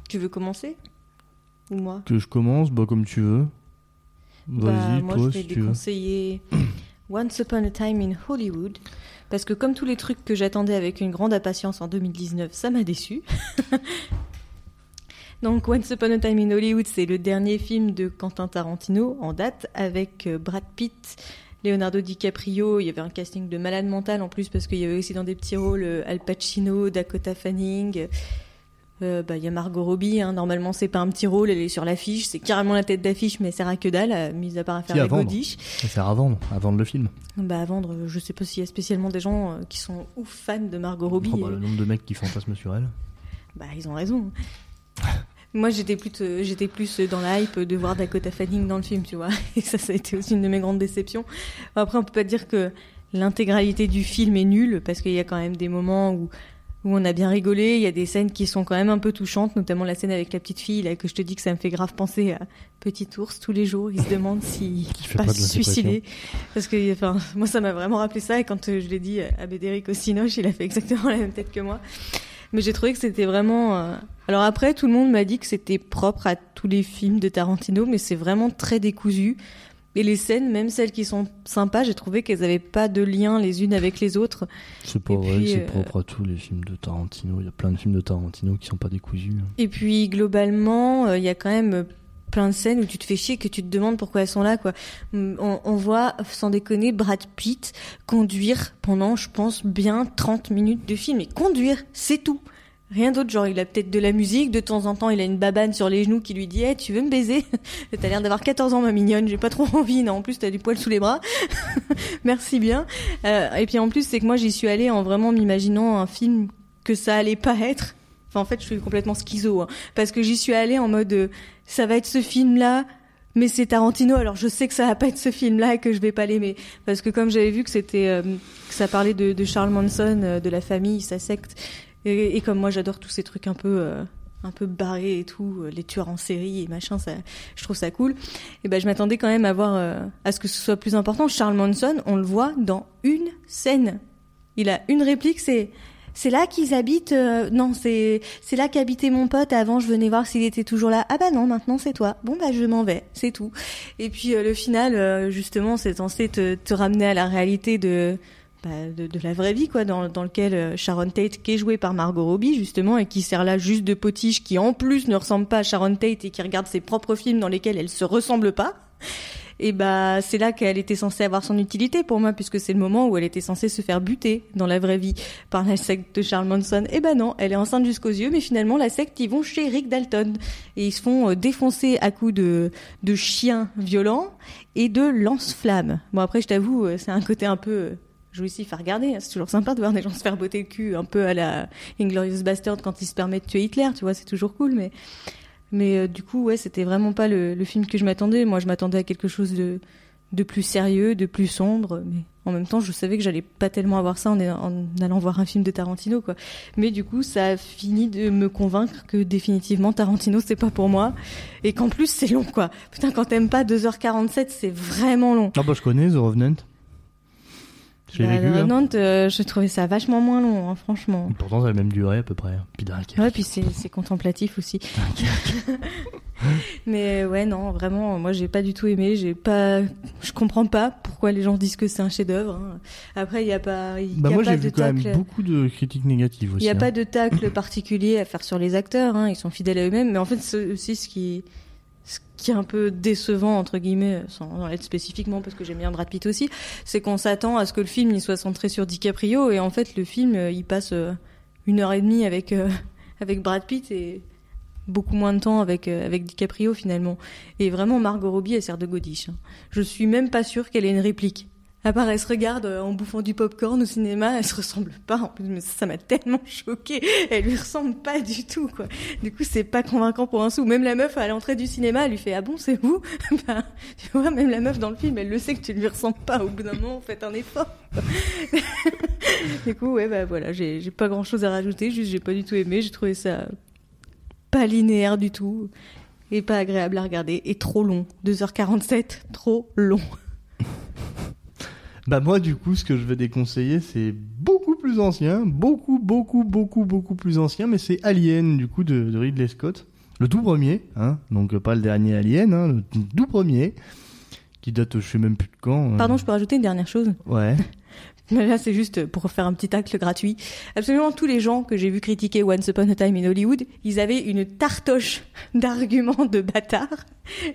Tu veux commencer? Ou moi? Que je commence Bah comme tu veux. Vas-y, bah, toi, je vais déconseiller Once Upon a Time in Hollywood. Parce que comme tous les trucs que j'attendais avec une grande impatience en 2019, ça m'a déçu. Donc Once Upon a Time in Hollywood, c'est le dernier film de Quentin Tarantino en date avec euh, Brad Pitt, Leonardo DiCaprio. Il y avait un casting de malade mental en plus parce qu'il y avait aussi dans des petits rôles euh, Al Pacino, Dakota Fanning. Euh, bah, il y a Margot Robbie, hein. normalement c'est pas un petit rôle, elle est sur l'affiche, c'est carrément la tête d'affiche, mais ça sert à que dalle, mise à part à faire la godiche. Ça sert à vendre, à vendre le film. Bah à vendre, je sais pas s'il y a spécialement des gens qui sont ouf fans de Margot Robbie. Oh, bah, le nombre de mecs qui fantasment sur elle. Bah ils ont raison. Moi, j'étais plus, j'étais plus dans la hype de voir Dakota Fanning dans le film, tu vois. Et ça, ça a été aussi une de mes grandes déceptions. Après, on peut pas dire que l'intégralité du film est nulle, parce qu'il y a quand même des moments où, où on a bien rigolé. Il y a des scènes qui sont quand même un peu touchantes, notamment la scène avec la petite fille, là, que je te dis que ça me fait grave penser à Petit Ours tous les jours. Il se demande s'il va pas, se suicider. Parce que, enfin, moi, ça m'a vraiment rappelé ça. Et quand euh, je l'ai dit à Bédéric au Cinoche, il a fait exactement la même tête que moi. Mais j'ai trouvé que c'était vraiment. Euh, alors après, tout le monde m'a dit que c'était propre à tous les films de Tarantino, mais c'est vraiment très décousu. Et les scènes, même celles qui sont sympas, j'ai trouvé qu'elles n'avaient pas de lien les unes avec les autres. C'est pas Et vrai, c'est euh, propre à tous les films de Tarantino. Il y a plein de films de Tarantino qui sont pas décousus. hein. Et puis globalement, euh, il y a quand même plein de scènes où tu te fais chier que tu te demandes pourquoi elles sont là quoi. On, on voit sans déconner Brad Pitt conduire pendant je pense bien 30 minutes de film et conduire, c'est tout. Rien d'autre, genre il a peut-être de la musique, de temps en temps il a une babane sur les genoux qui lui dit hey, tu veux me baiser? T'as l'air d'avoir 14 ans ma mignonne, j'ai pas trop envie, non en plus t'as du poil sous les bras. Merci bien. Euh, et puis en plus c'est que moi j'y suis allée en vraiment m'imaginant un film que ça allait pas être. Enfin, en fait, je suis complètement schizo, hein, parce que j'y suis allée en mode, euh, ça va être ce film-là, mais c'est Tarantino, alors je sais que ça va pas être ce film-là et que je vais pas l'aimer, parce que comme j'avais vu que c'était, euh, que ça parlait de, Charles Manson, euh, de la famille, sa secte, et, et comme moi j'adore tous ces trucs un peu, un peu barrés et tout, les tueurs en série et machin, ça, je trouve ça cool. Et ben, je m'attendais quand même à voir, à ce que ce soit plus important. Charles Manson, on le voit dans une scène. Il a une réplique, c'est c'est là qu'ils habitent. euh, non, c'est c'est là qu'habitait mon pote. Avant, je venais voir s'il était toujours là. Ah bah non, maintenant c'est toi. Bon bah je m'en vais, c'est tout. Et puis euh, le final, euh, justement, c'est censé te, te ramener à la réalité de bah, de, de la vraie vie, quoi, dans, dans lequel euh, Sharon Tate, qui est jouée par Margot Robbie, justement, et qui sert là juste de potiche, qui en plus ne ressemble pas à Sharon Tate et qui regarde ses propres films dans lesquels elle se ressemble pas. Et bah c'est là qu'elle était censée avoir son utilité pour moi puisque c'est le moment où elle était censée se faire buter dans la vraie vie par la secte de Charles Manson. Et ben non, elle est enceinte jusqu'aux yeux mais finalement la secte ils vont chez Rick Dalton et ils se font euh, défoncer à coups de de chiens violents et de lance-flammes. Bon après je t'avoue euh, c'est un côté un peu euh, jouissif à regarder, hein. c'est toujours sympa de voir des gens se faire botter le cul un peu à la Inglorious Bastard quand ils se permettent de tuer Hitler, tu vois, c'est toujours cool mais mais euh, du coup, ouais, c'était vraiment pas le, film que je m'attendais. Moi, je m'attendais à quelque chose de, de plus sérieux, de plus sombre. Mais en même temps, je savais que j'allais pas tellement avoir ça en, en allant voir un film de Tarantino, quoi. Mais du coup, ça a fini de me convaincre que définitivement Tarantino, c'est pas pour moi. Et qu'en plus, c'est long, quoi. Putain, quand t'aimes pas 2h47, c'est vraiment long. Ah bah je connais The Revenant. Bah, vécu. Hein. Revenant, euh, je trouvais ça vachement moins long, hein, franchement. Pourtant ça a la même durée à peu près. hein. Puis. Ouais, puis c'est contemplatif aussi. Mais ouais, non, vraiment, moi j'ai pas du tout aimé. J'ai pas, je comprends pas pourquoi les gens disent que c'est un chef-d'œuvre. hein. Après, il y a pas, il Bah y a moi j'ai vu quand même beaucoup de critiques négatives Il aussi. n'y a pas de tacle particulier à faire sur les acteurs. Ils sont fidèles à eux-mêmes. Mais en fait, c'est aussi ce qui, qui est un peu décevant entre guillemets, sans être spécifiquement parce que j'aime bien Brad Pitt aussi, c'est qu'on s'attend à ce que le film il soit centré sur DiCaprio et en fait le film euh, il passe euh, une heure et demie avec euh, avec Brad Pitt et beaucoup moins de temps avec avec DiCaprio finalement. Et vraiment Margot Robbie elle sert de godiche. hein. Je suis même pas sûre qu'elle ait une réplique. À part, elle se regarde euh, en bouffant du popcorn au cinéma, elle se ressemble pas. En plus, ça m'a tellement choquée. Elle lui ressemble pas du tout. Du coup, c'est pas convaincant pour un sou. Même la meuf à l'entrée du cinéma, elle lui fait ah bon, c'est vous? Ben, Tu vois, même la meuf dans le film, elle le sait que tu lui ressembles pas. Au bout d'un moment, faites un effort. du coup, ouais, bah voilà, j'ai pas grand chose à rajouter. Juste, j'ai pas du tout aimé. J'ai trouvé ça pas linéaire du tout et pas agréable à regarder et trop long. 2h47, trop long. Bah moi du coup ce que je vais déconseiller c'est beaucoup plus ancien, beaucoup beaucoup beaucoup beaucoup plus ancien, mais c'est Alien du coup de, de Ridley Scott, le tout premier, hein, donc euh, pas le dernier Alien, hein, le tout premier, qui date je sais même plus de quand. hein. Pardon, je peux rajouter une dernière chose? Ouais. Mais là, c'est juste pour faire un petit tacle gratuit. Absolument tous les gens que j'ai vu critiquer Once Upon a Time in Hollywood, ils avaient une tartoche d'arguments de bâtards.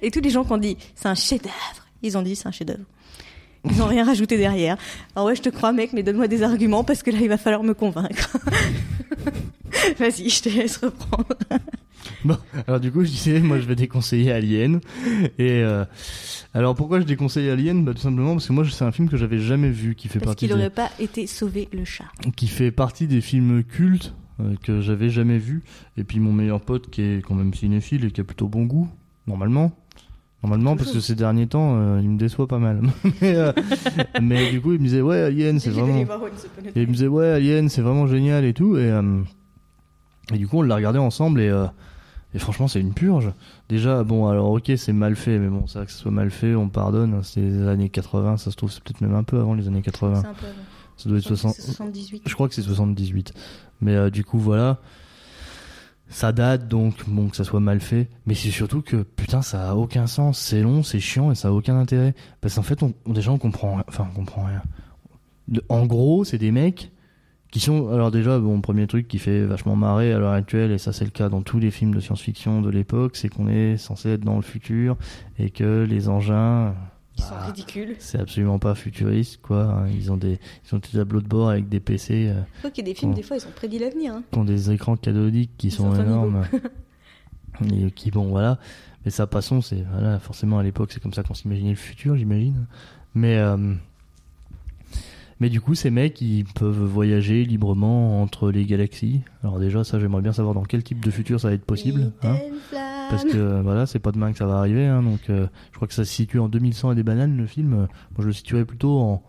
Et tous les gens qui ont dit c'est un chef-d'œuvre, ils ont dit c'est un chef-d'œuvre. Ils n'ont rien rajouté derrière. Alors ouais, je te crois, mec, mais donne-moi des arguments parce que là, il va falloir me convaincre. Vas-y, je te laisse reprendre. Bon, alors du coup, je disais, moi, je vais déconseiller Alien. Et euh, alors, pourquoi je déconseille Alien? Bah, tout simplement parce que moi, c'est un film que j'avais jamais vu, qui fait Parce partie qu'il des, n'aurait pas été sauvé le chat. qui fait partie des films cultes euh, que j'avais jamais vus. Et puis mon meilleur pote, qui est quand même cinéphile et qui a plutôt bon goût, normalement. Normalement, parce que ces derniers temps, euh, il me déçoit pas mal. mais, euh, mais du coup, il me disait, ouais, Alien, c'est vraiment. Et il me disait ouais Alien c'est vraiment génial et tout et, euh, et du coup on l'a regardé ensemble et, et franchement c'est une purge. Déjà bon alors ok c'est mal fait mais bon c'est vrai que ce soit mal fait on pardonne hein, c'est les années 80 ça se trouve c'est peut-être même un peu avant les années 80 C'est un peu avant. ça doit être 60 78. je crois que c'est 78 mais du coup voilà ça date donc bon que ça soit mal fait. Mais c'est surtout que putain ça a aucun sens. C'est long c'est chiant et ça a aucun intérêt. Parce qu'en fait on, déjà on comprend enfin on comprend rien. En gros c'est des mecs qui sont alors déjà bon premier truc qui fait vachement marrer à l'heure actuelle et ça c'est le cas dans tous les films de science-fiction de l'époque c'est qu'on est censé être dans le futur et que les engins Ils sont bah, ridicules. c'est absolument pas futuriste quoi hein. ils ont des ils ont des tableaux de bord avec des PC euh, a des films, des fois, ils ont prédit l'avenir. hein. qui ont des écrans cathodiques qui sont énormes et qui bon voilà mais ça passons c'est voilà forcément à l'époque c'est comme ça qu'on s'imaginait le futur j'imagine mais euh, mais du coup ces mecs ils peuvent voyager librement entre les galaxies. Alors déjà ça j'aimerais bien savoir dans quel type de futur ça va être possible hein. Parce que voilà c'est pas demain que ça va arriver hein, donc euh, je crois que ça se situe en 2100 et des bananes le film. Moi je le situerais plutôt en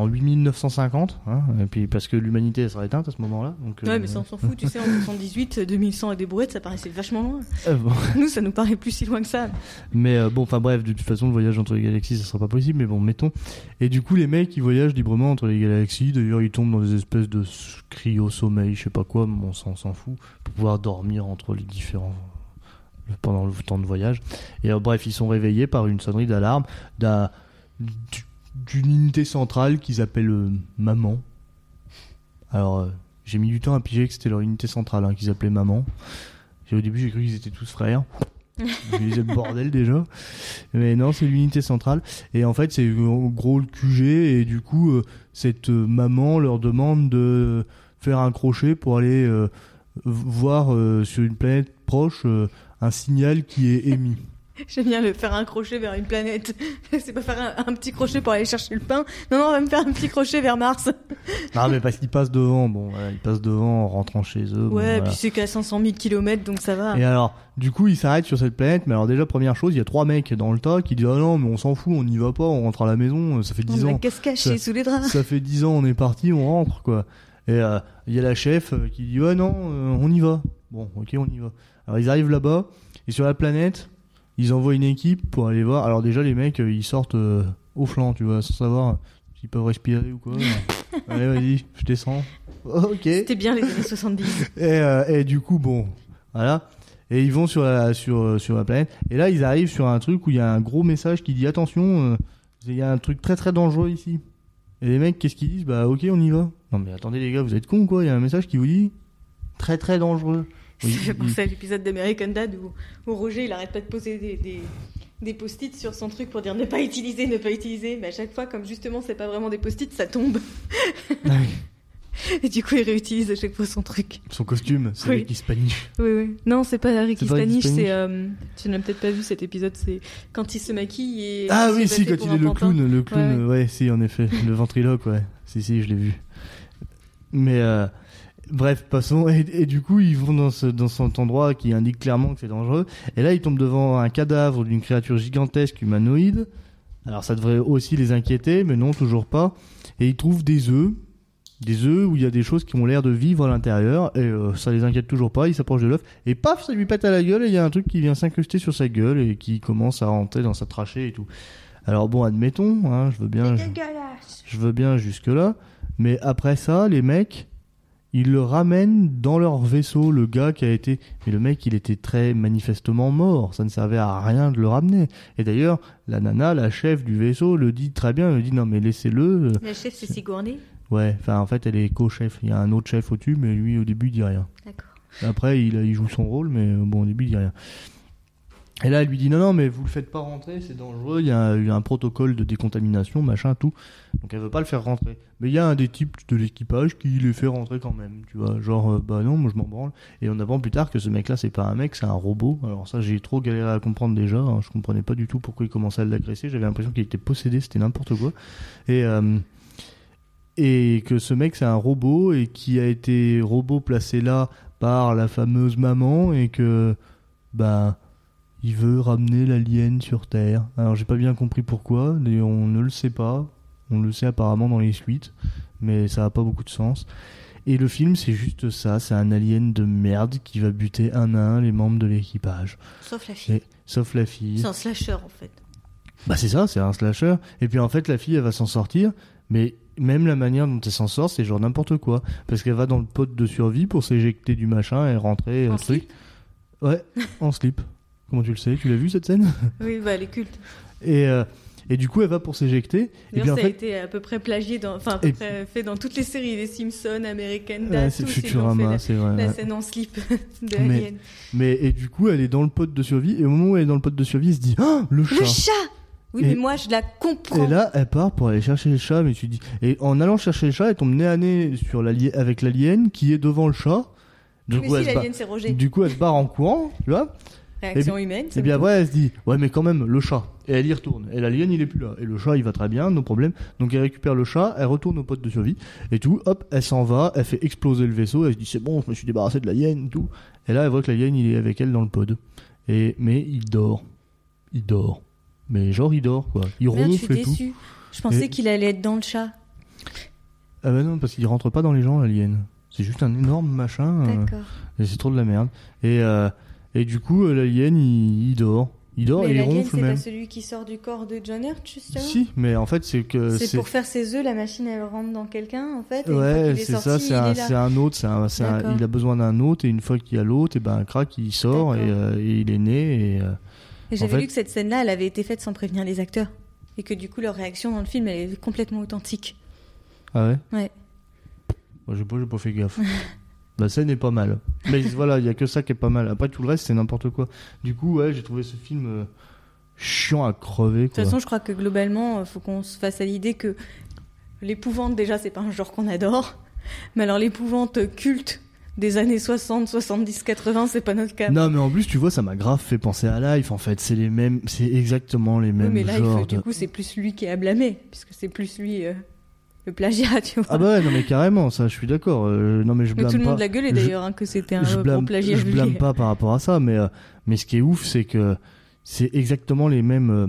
en 8950 hein, et puis parce que l'humanité sera éteinte à ce moment-là donc Ouais, euh, mais ça, on s'en fout, tu sais, en 78, 2100 et des brouettes, ça paraissait vachement loin. euh, bon. Nous, ça nous paraît plus si loin que ça. Mais euh, bon, enfin bref, de toute façon, le voyage entre les galaxies, ça sera pas possible, mais bon, mettons. Et du coup, les mecs, ils voyagent librement entre les galaxies. D'ailleurs, ils tombent dans des espèces de cryo-sommeil, je sais pas quoi, mais on s'en s'en fout, pour pouvoir dormir entre les différents pendant le temps de voyage. Et euh, bref, ils sont réveillés par une sonnerie d'alarme d'un du- d'une unité centrale qu'ils appellent euh, Maman. Alors, euh, j'ai mis du temps à piger que c'était leur unité centrale hein, qu'ils appelaient Maman. Et au début, j'ai cru qu'ils étaient tous frères. Je me disais le bordel déjà. Mais non, c'est l'unité centrale. Et en fait, c'est euh, en gros le QG. Et du coup, euh, cette maman leur demande de faire un crochet pour aller voir sur une planète proche un signal qui est émis. J'aime bien le faire un crochet vers une planète. C'est pas faire un, un petit crochet pour aller chercher le pain. Non, non, on va me faire un petit crochet vers Mars. Non, mais parce qu'ils passent devant. Bon, voilà, ils passent devant en rentrant chez eux. bon, Ouais, voilà. puis c'est qu'à 500 000 km, donc ça va. Et alors, du coup, ils s'arrêtent sur cette planète. Mais alors, déjà, première chose, il y a trois mecs dans le tas qui disent Ah non, mais on s'en fout, on n'y va pas, on rentre à la maison. Ça fait On 10 a ans. qu'à se cacher sous les draps. ça fait 10 ans, on est parti, on rentre, quoi. Et euh, il y a la chef euh, qui dit Ouais, non, euh, on y va. Bon, ok, on y va. Alors, ils arrivent là-bas, et sur la planète, ils envoient une équipe pour aller voir. Alors, déjà, les mecs, euh, ils sortent euh, au flanc, tu vois, sans savoir s'ils peuvent respirer ou quoi. Allez, vas-y, je descends. Ok. Et, C'était bien les années 70. euh, et du coup, bon, voilà. Et ils vont sur la, sur, sur la planète. Et là, ils arrivent sur un truc où il y a un gros message qui dit Attention, euh, il y a un truc très très dangereux ici. Et les mecs, qu'est-ce qu'ils disent? Bah, ok, on y va. Non, mais attendez, les gars, vous êtes cons, quoi. Il y a un message qui vous dit Très très dangereux. Ça Oui, fait il- penser à l'épisode d'American Dad où, où Roger il arrête pas de poser des, des, des post-it sur son truc pour dire ne pas utiliser, ne pas utiliser. Mais à chaque fois, comme justement c'est pas vraiment des post-it, ça tombe. Et du coup, il réutilise à chaque fois son truc. Son costume, c'est Oui. Ricky Spanish. Oui, oui. Non, c'est pas Spanish, Spanish c'est. euh, tu n'as peut-être pas vu cet épisode, c'est quand il se maquille et. Ah oui, si, fait quand il est le pantin. clown, le clown, Ouais, ouais, si, en effet, le ventriloque, ouais. Si, si, je l'ai vu. Mais, euh, bref, passons. Et, et du coup, ils vont dans, ce, dans cet endroit qui indique clairement que c'est dangereux. Et là, ils tombent devant un cadavre d'une créature gigantesque humanoïde. Alors, ça devrait aussi les inquiéter, mais non, toujours pas. Et ils trouvent des œufs. Des œufs où il y a des choses qui ont l'air de vivre à l'intérieur. Et euh, ça les inquiète toujours pas. Ils s'approchent de l'œuf. Et paf, ça lui pète à la gueule. Et il y a un truc qui vient s'incruster sur sa gueule et qui commence à rentrer dans sa trachée et tout. Alors bon, admettons, hein, je veux bien, je, je veux bien jusque là, mais après ça, les mecs, ils le ramènent dans leur vaisseau, le gars qui a été, mais le mec, il était très manifestement mort, ça ne servait à rien de le ramener. Et d'ailleurs, la nana, la chef du vaisseau, le dit très bien, elle dit non mais laissez-le. La chef, c'est Sigourney? Ouais, enfin en fait, elle est co-chef. Il y a un autre chef au-dessus, mais lui au début, il dit rien. D'accord. Après, il, il joue son rôle, mais euh, bon, au début, il dit rien. Et là, elle lui dit non, non, mais vous le faites pas rentrer, c'est dangereux. Il y a eu un protocole de décontamination, machin, tout. Donc elle veut pas le faire rentrer. Mais il y a un des types de l'équipage qui les fait rentrer quand même, tu vois. Genre, euh, bah non, moi je m'en branle. Et on apprend plus tard que ce mec-là, c'est pas un mec, c'est un robot. Alors ça, j'ai trop galéré à comprendre déjà. hein. Je comprenais pas du tout pourquoi il commençait à l'agresser. J'avais l'impression qu'il était possédé, c'était n'importe quoi. Et euh, et que ce mec c'est un robot et qui a été robot placé là par la fameuse maman et que bah il veut ramener l'alien sur Terre. Alors j'ai pas bien compris pourquoi, et on ne le sait pas. On le sait apparemment dans les suites, mais ça a pas beaucoup de sens. Et le film c'est juste ça, c'est un alien de merde qui va buter un à un les membres de l'équipage, Sauf la fille. Et- sauf la fille. C'est un slasher en fait. Bah c'est ça, c'est un slasher. Et puis en fait la fille elle va s'en sortir, mais même la manière dont elle s'en sort, c'est genre n'importe quoi. Parce qu'elle va dans le pod de survie pour s'éjecter du machin et rentrer. En euh, truc. slip Ouais, en slip. Comment tu le sais? Tu l'as vu cette scène? Oui, bah, les cultes. et, euh, et du coup, elle va pour s'éjecter. Et D'ailleurs, puis en ça a été à peu près plagié, dans, enfin, à peu Et- près fait dans toutes les séries, les Simpsons, American ouais, Dad, c'est ont fait Futurama, c'est vrai. la ouais. scène en slip de Mais- Alien. Mais et du coup, elle est dans le pod de survie. Et au moment où elle est dans le pod de survie, elle se dit Ah, le chat. Le chat Oui, Et- mais moi, je la comprends. Et là, elle part pour aller chercher le chat, mais tu dis. Et en allant chercher le chat, elle tombe nez à nez sur avec l'alien qui est devant le chat. Du mais coup, si elle se barre- c'est du coup, elle se barre en courant, tu vois. Réaction humaine. Et c'est bien après, elle se dit, ouais, mais quand même, le chat. Et elle y retourne. Et l'alien, il est plus là. Et le chat, il va très bien, nos problèmes. Donc elle récupère le chat, elle retourne au poste de survie. Et tout, hop, elle s'en va, elle fait exploser le vaisseau. Elle se dit, c'est bon, je me suis débarrassé de l'alien, tout. Et là, elle voit que l'alien, il est avec elle dans le pod. Et, mais il dort. Il dort. Mais genre, il dort, quoi. Il Merde, ronfle et tout. Je pensais Et- qu'il allait être dans le chat. Ah bah non, parce qu'il rentre pas dans les gens, l'alien. C'est juste un énorme machin. euh, D'accord. et c'est trop de la merde. Et, euh, et du coup, euh, l'alien, il, il dort. Il dort mais et il ronfle c'est pas celui qui sort du corps de John Hurt, justement Si, mais en fait, c'est que C'est pour faire ses œufs, la machine elle rentre dans quelqu'un en fait. Et Ouais, c'est ça, c'est un, un autre, un, un- il a besoin d'un autre, et une fois qu'il y a l'autre, et ben, un crack, il sort, et, euh, et il est né, et, euh, Et j'avais fait- lu que cette scène-là, elle avait été faite sans prévenir les acteurs. Et que du coup, leur réaction dans le film, elle est complètement authentique. ah ouais? Ouais. Moi, j'ai pas, j'ai pas fait gaffe. La scène est pas mal. Mais voilà, il y a que ça qui est pas mal. Après, tout le reste, c'est n'importe quoi. Du coup, ouais, j'ai trouvé ce film euh, chiant à crever, De toute façon, je crois que globalement, il faut qu'on se fasse à l'idée que l'épouvante, déjà, c'est pas un genre qu'on adore. Mais alors, l'épouvante culte des années 60, 70, 80, c'est pas notre cas. Non, mais en plus, tu vois, ça m'a grave fait penser à Life, en fait. C'est les mêmes, c'est exactement les Oui, mêmes mais il genres. faut- du coup, c'est plus lui qui est à blâmer, puisque c'est plus lui euh, le plagiat, tu vois. Ah bah ouais, non, mais carrément, ça, je suis d'accord. Euh, non, mais je Mais blâme tout le monde l'a gueulé d'ailleurs, hein, que c'était un je gros blâme, plagiat je blâme pas par rapport à ça, mais, euh, mais ce qui est ouf, c'est que c'est exactement les mêmes. euh,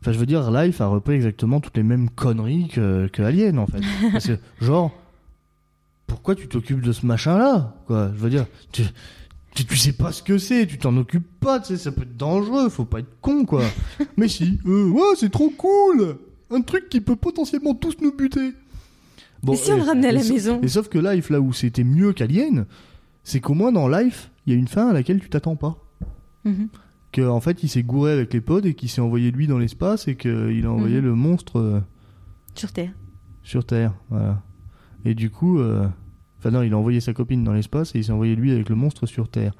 Enfin, je veux dire, Life a repris exactement toutes les mêmes conneries que, que Alien, en fait. Parce que, genre, pourquoi tu t'occupes de ce machin-là Quoi, je veux dire, tu, tu, tu sais pas ce que c'est, tu t'en occupes pas, tu sais, ça peut être dangereux, faut pas être con, quoi. mais si, euh, ouais, c'est trop cool Un truc qui peut potentiellement tous nous buter. Et si on le ramenait à la maison Et sauf que Life, là où c'était mieux qu'Alien, c'est qu'au moins dans Life, il y a une fin à laquelle tu t'attends pas. Mhm. Que en fait, il s'est gouré avec les pods et qu'il s'est envoyé lui dans l'espace et qu'il a envoyé Mhm. le monstre euh, Sur Terre. sur Terre. Voilà. Et du coup, euh, enfin non, il a envoyé sa copine dans l'espace et il s'est envoyé lui avec le monstre sur Terre.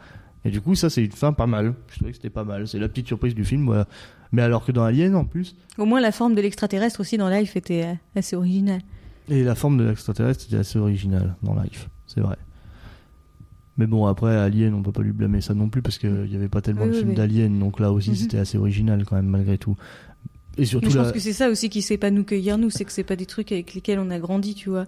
Et du coup, ça c'est une fin pas mal. Je trouvais que c'était pas mal. C'est la petite surprise du film, voilà. Mais alors que dans Alien, en plus, Au moins, la forme de l'extraterrestre aussi dans Life était euh, assez originale. Et la forme de l'extraterrestre était assez originale dans Life, c'est vrai. Mais bon, après, Alien, on peut pas lui blâmer ça non plus parce qu'il n'y avait pas tellement Oui, de oui, films oui. d'Alien, donc là aussi Mhm. c'était assez original quand même malgré tout. Et surtout Mais je la- pense que c'est ça aussi qui sait pas nous cueillir, nous, c'est que c'est pas des trucs avec lesquels on a grandi, tu vois.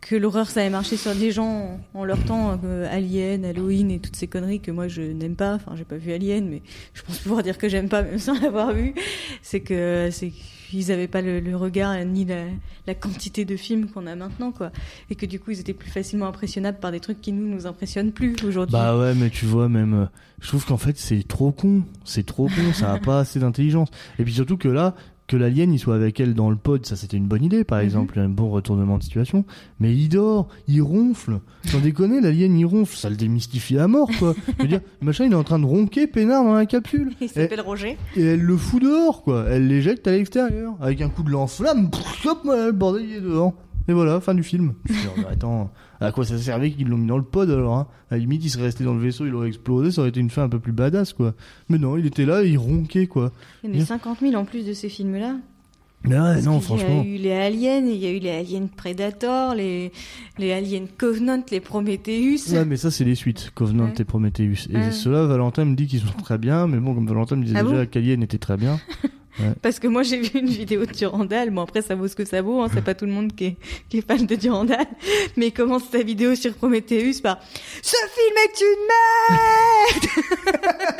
Que l'horreur, ça avait marché sur des gens en, en leur temps, euh, Alien, Halloween et toutes ces conneries que moi je n'aime pas. Enfin, j'ai pas vu Alien, mais je pense pouvoir dire que j'aime pas même sans l'avoir vu. C'est que c'est qu'ils avaient pas le, le regard ni la, la quantité de films qu'on a maintenant, quoi. Et que du coup, ils étaient plus facilement impressionnables par des trucs qui nous nous impressionnent plus aujourd'hui. Bah ouais, mais tu vois, même, euh, je trouve qu'en fait, c'est trop con. C'est trop con, ça a pas assez d'intelligence. Et puis surtout que là, que l'alien, il soit avec elle dans le pod, ça c'était une bonne idée, par Mhm. exemple, un bon retournement de situation. Mais il dort, il ronfle. Sans déconner, l'alien, il ronfle. Ça le démystifie à mort, quoi. Je veux dire, le machin, il est en train de ronquer peinard dans la capsule. Il s'appelle Roger. Et elle le fout dehors, quoi. Elle l'éjecte à l'extérieur. Avec un coup de lance-flamme, hop, le bordel, il est dehors. Et voilà, fin du film. Je suis attends, à quoi ça servait qu'ils l'ont mis dans le pod alors hein À la limite, il serait resté dans le vaisseau, il aurait explosé, ça aurait été une fin un peu plus badass, quoi. Mais non, il était là et il ronquait, quoi. Il y en a Bien. 50 000 en plus de ces films-là. Mais ouais, non, franchement. Il y a eu les aliens, il y a eu les aliens Predator, les, les aliens Covenant, les Prometheus. Ouais, mais ça, c'est les suites, Covenant Ouais. et Prometheus. Et Ah. ceux-là, Valentin me dit qu'ils sont très bien, mais bon, comme Valentin me disait Ah déjà bon qu'Alien était très bien. Parce que moi j'ai vu une vidéo de Durandal. Bon après ça vaut ce que ça vaut. Hein. C'est pas tout le monde qui est, qui est fan de Durandal. Mais il commence sa vidéo sur Prometheus? Par Ce film est une merde.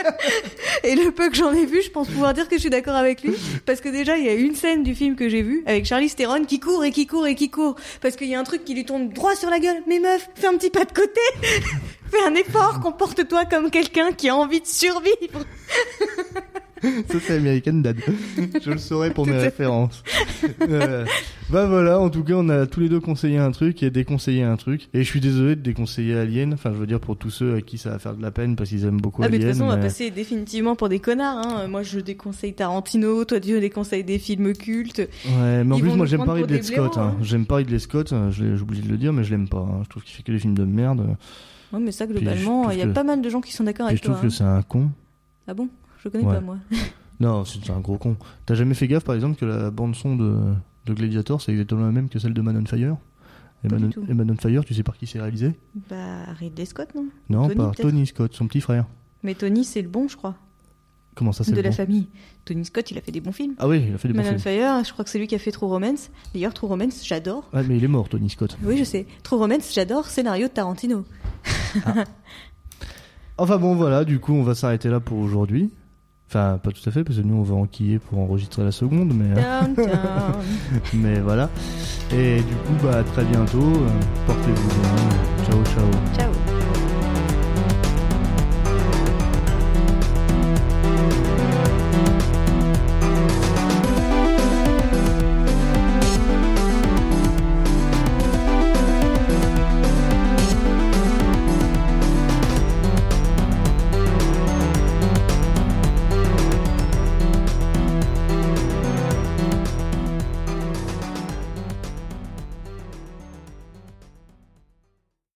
Et le peu que j'en ai vu, je pense pouvoir dire que je suis d'accord avec lui. Parce que déjà il y a une scène du film que j'ai vu avec Charlie Theron qui court et qui court et qui court. Parce qu'il y a un truc qui lui tombe droit sur la gueule. Mais meuf, fais un petit pas de côté. fais un effort, comporte-toi comme quelqu'un qui a envie de survivre. Ça, c'est American Dad. Je le saurais pour mes références. Euh, bah voilà, en tout cas, on a tous les deux conseillé un truc et déconseillé un truc. Et je suis désolé de déconseiller Alien. Enfin, je veux dire pour tous ceux à qui ça va faire de la peine parce qu'ils aiment beaucoup Ah, mais de Alien. toute façon, on va passer définitivement pour des connards. Hein. Moi, je déconseille Tarantino, toi, tu déconseilles des films cultes. Ouais, mais en plus, moi, nous j'aime prendre pas Ridley Scott. hein. hein. J'aime pas Ridley Scott. euh, oublié de le dire, mais je l'aime pas. hein. Je trouve qu'il fait que des films de merde. Ouais, mais ça, globalement, il y a que- pas mal de gens qui sont d'accord avec je trouve toi. que hein. c'est un con. Ah bon? Je connais Ouais. pas, moi. Non, c'est un gros con. T'as jamais fait gaffe, par exemple, que la bande-son de, de Gladiator, c'est exactement la même que celle de Man on Fire? Et Man, on- tout. et Man on Fire, tu sais par qui c'est réalisé? Bah, Ridley Scott, non? Non, Tony, par Tony Scott, son petit frère. Mais Tony, c'est le bon, je crois, Comment ça, c'est de le la bon? famille. Tony Scott, il a fait des bons films. Ah oui, il a fait des bons Man on films. Fire, je crois que c'est lui qui a fait True Romance. D'ailleurs, True Romance, j'adore. Ah, mais il est mort, Tony Scott. Oui, je sais. True Romance, j'adore. Scénario de Tarantino. Enfin bon, voilà, du coup, on va s'arrêter là pour aujourd'hui. Enfin, pas tout à fait, parce que nous, on va enquiller pour enregistrer la seconde, mais, Downtown. mais voilà. Et du coup, bah, à très bientôt. Euh, Portez-vous bien. Ciao, ciao. Ciao.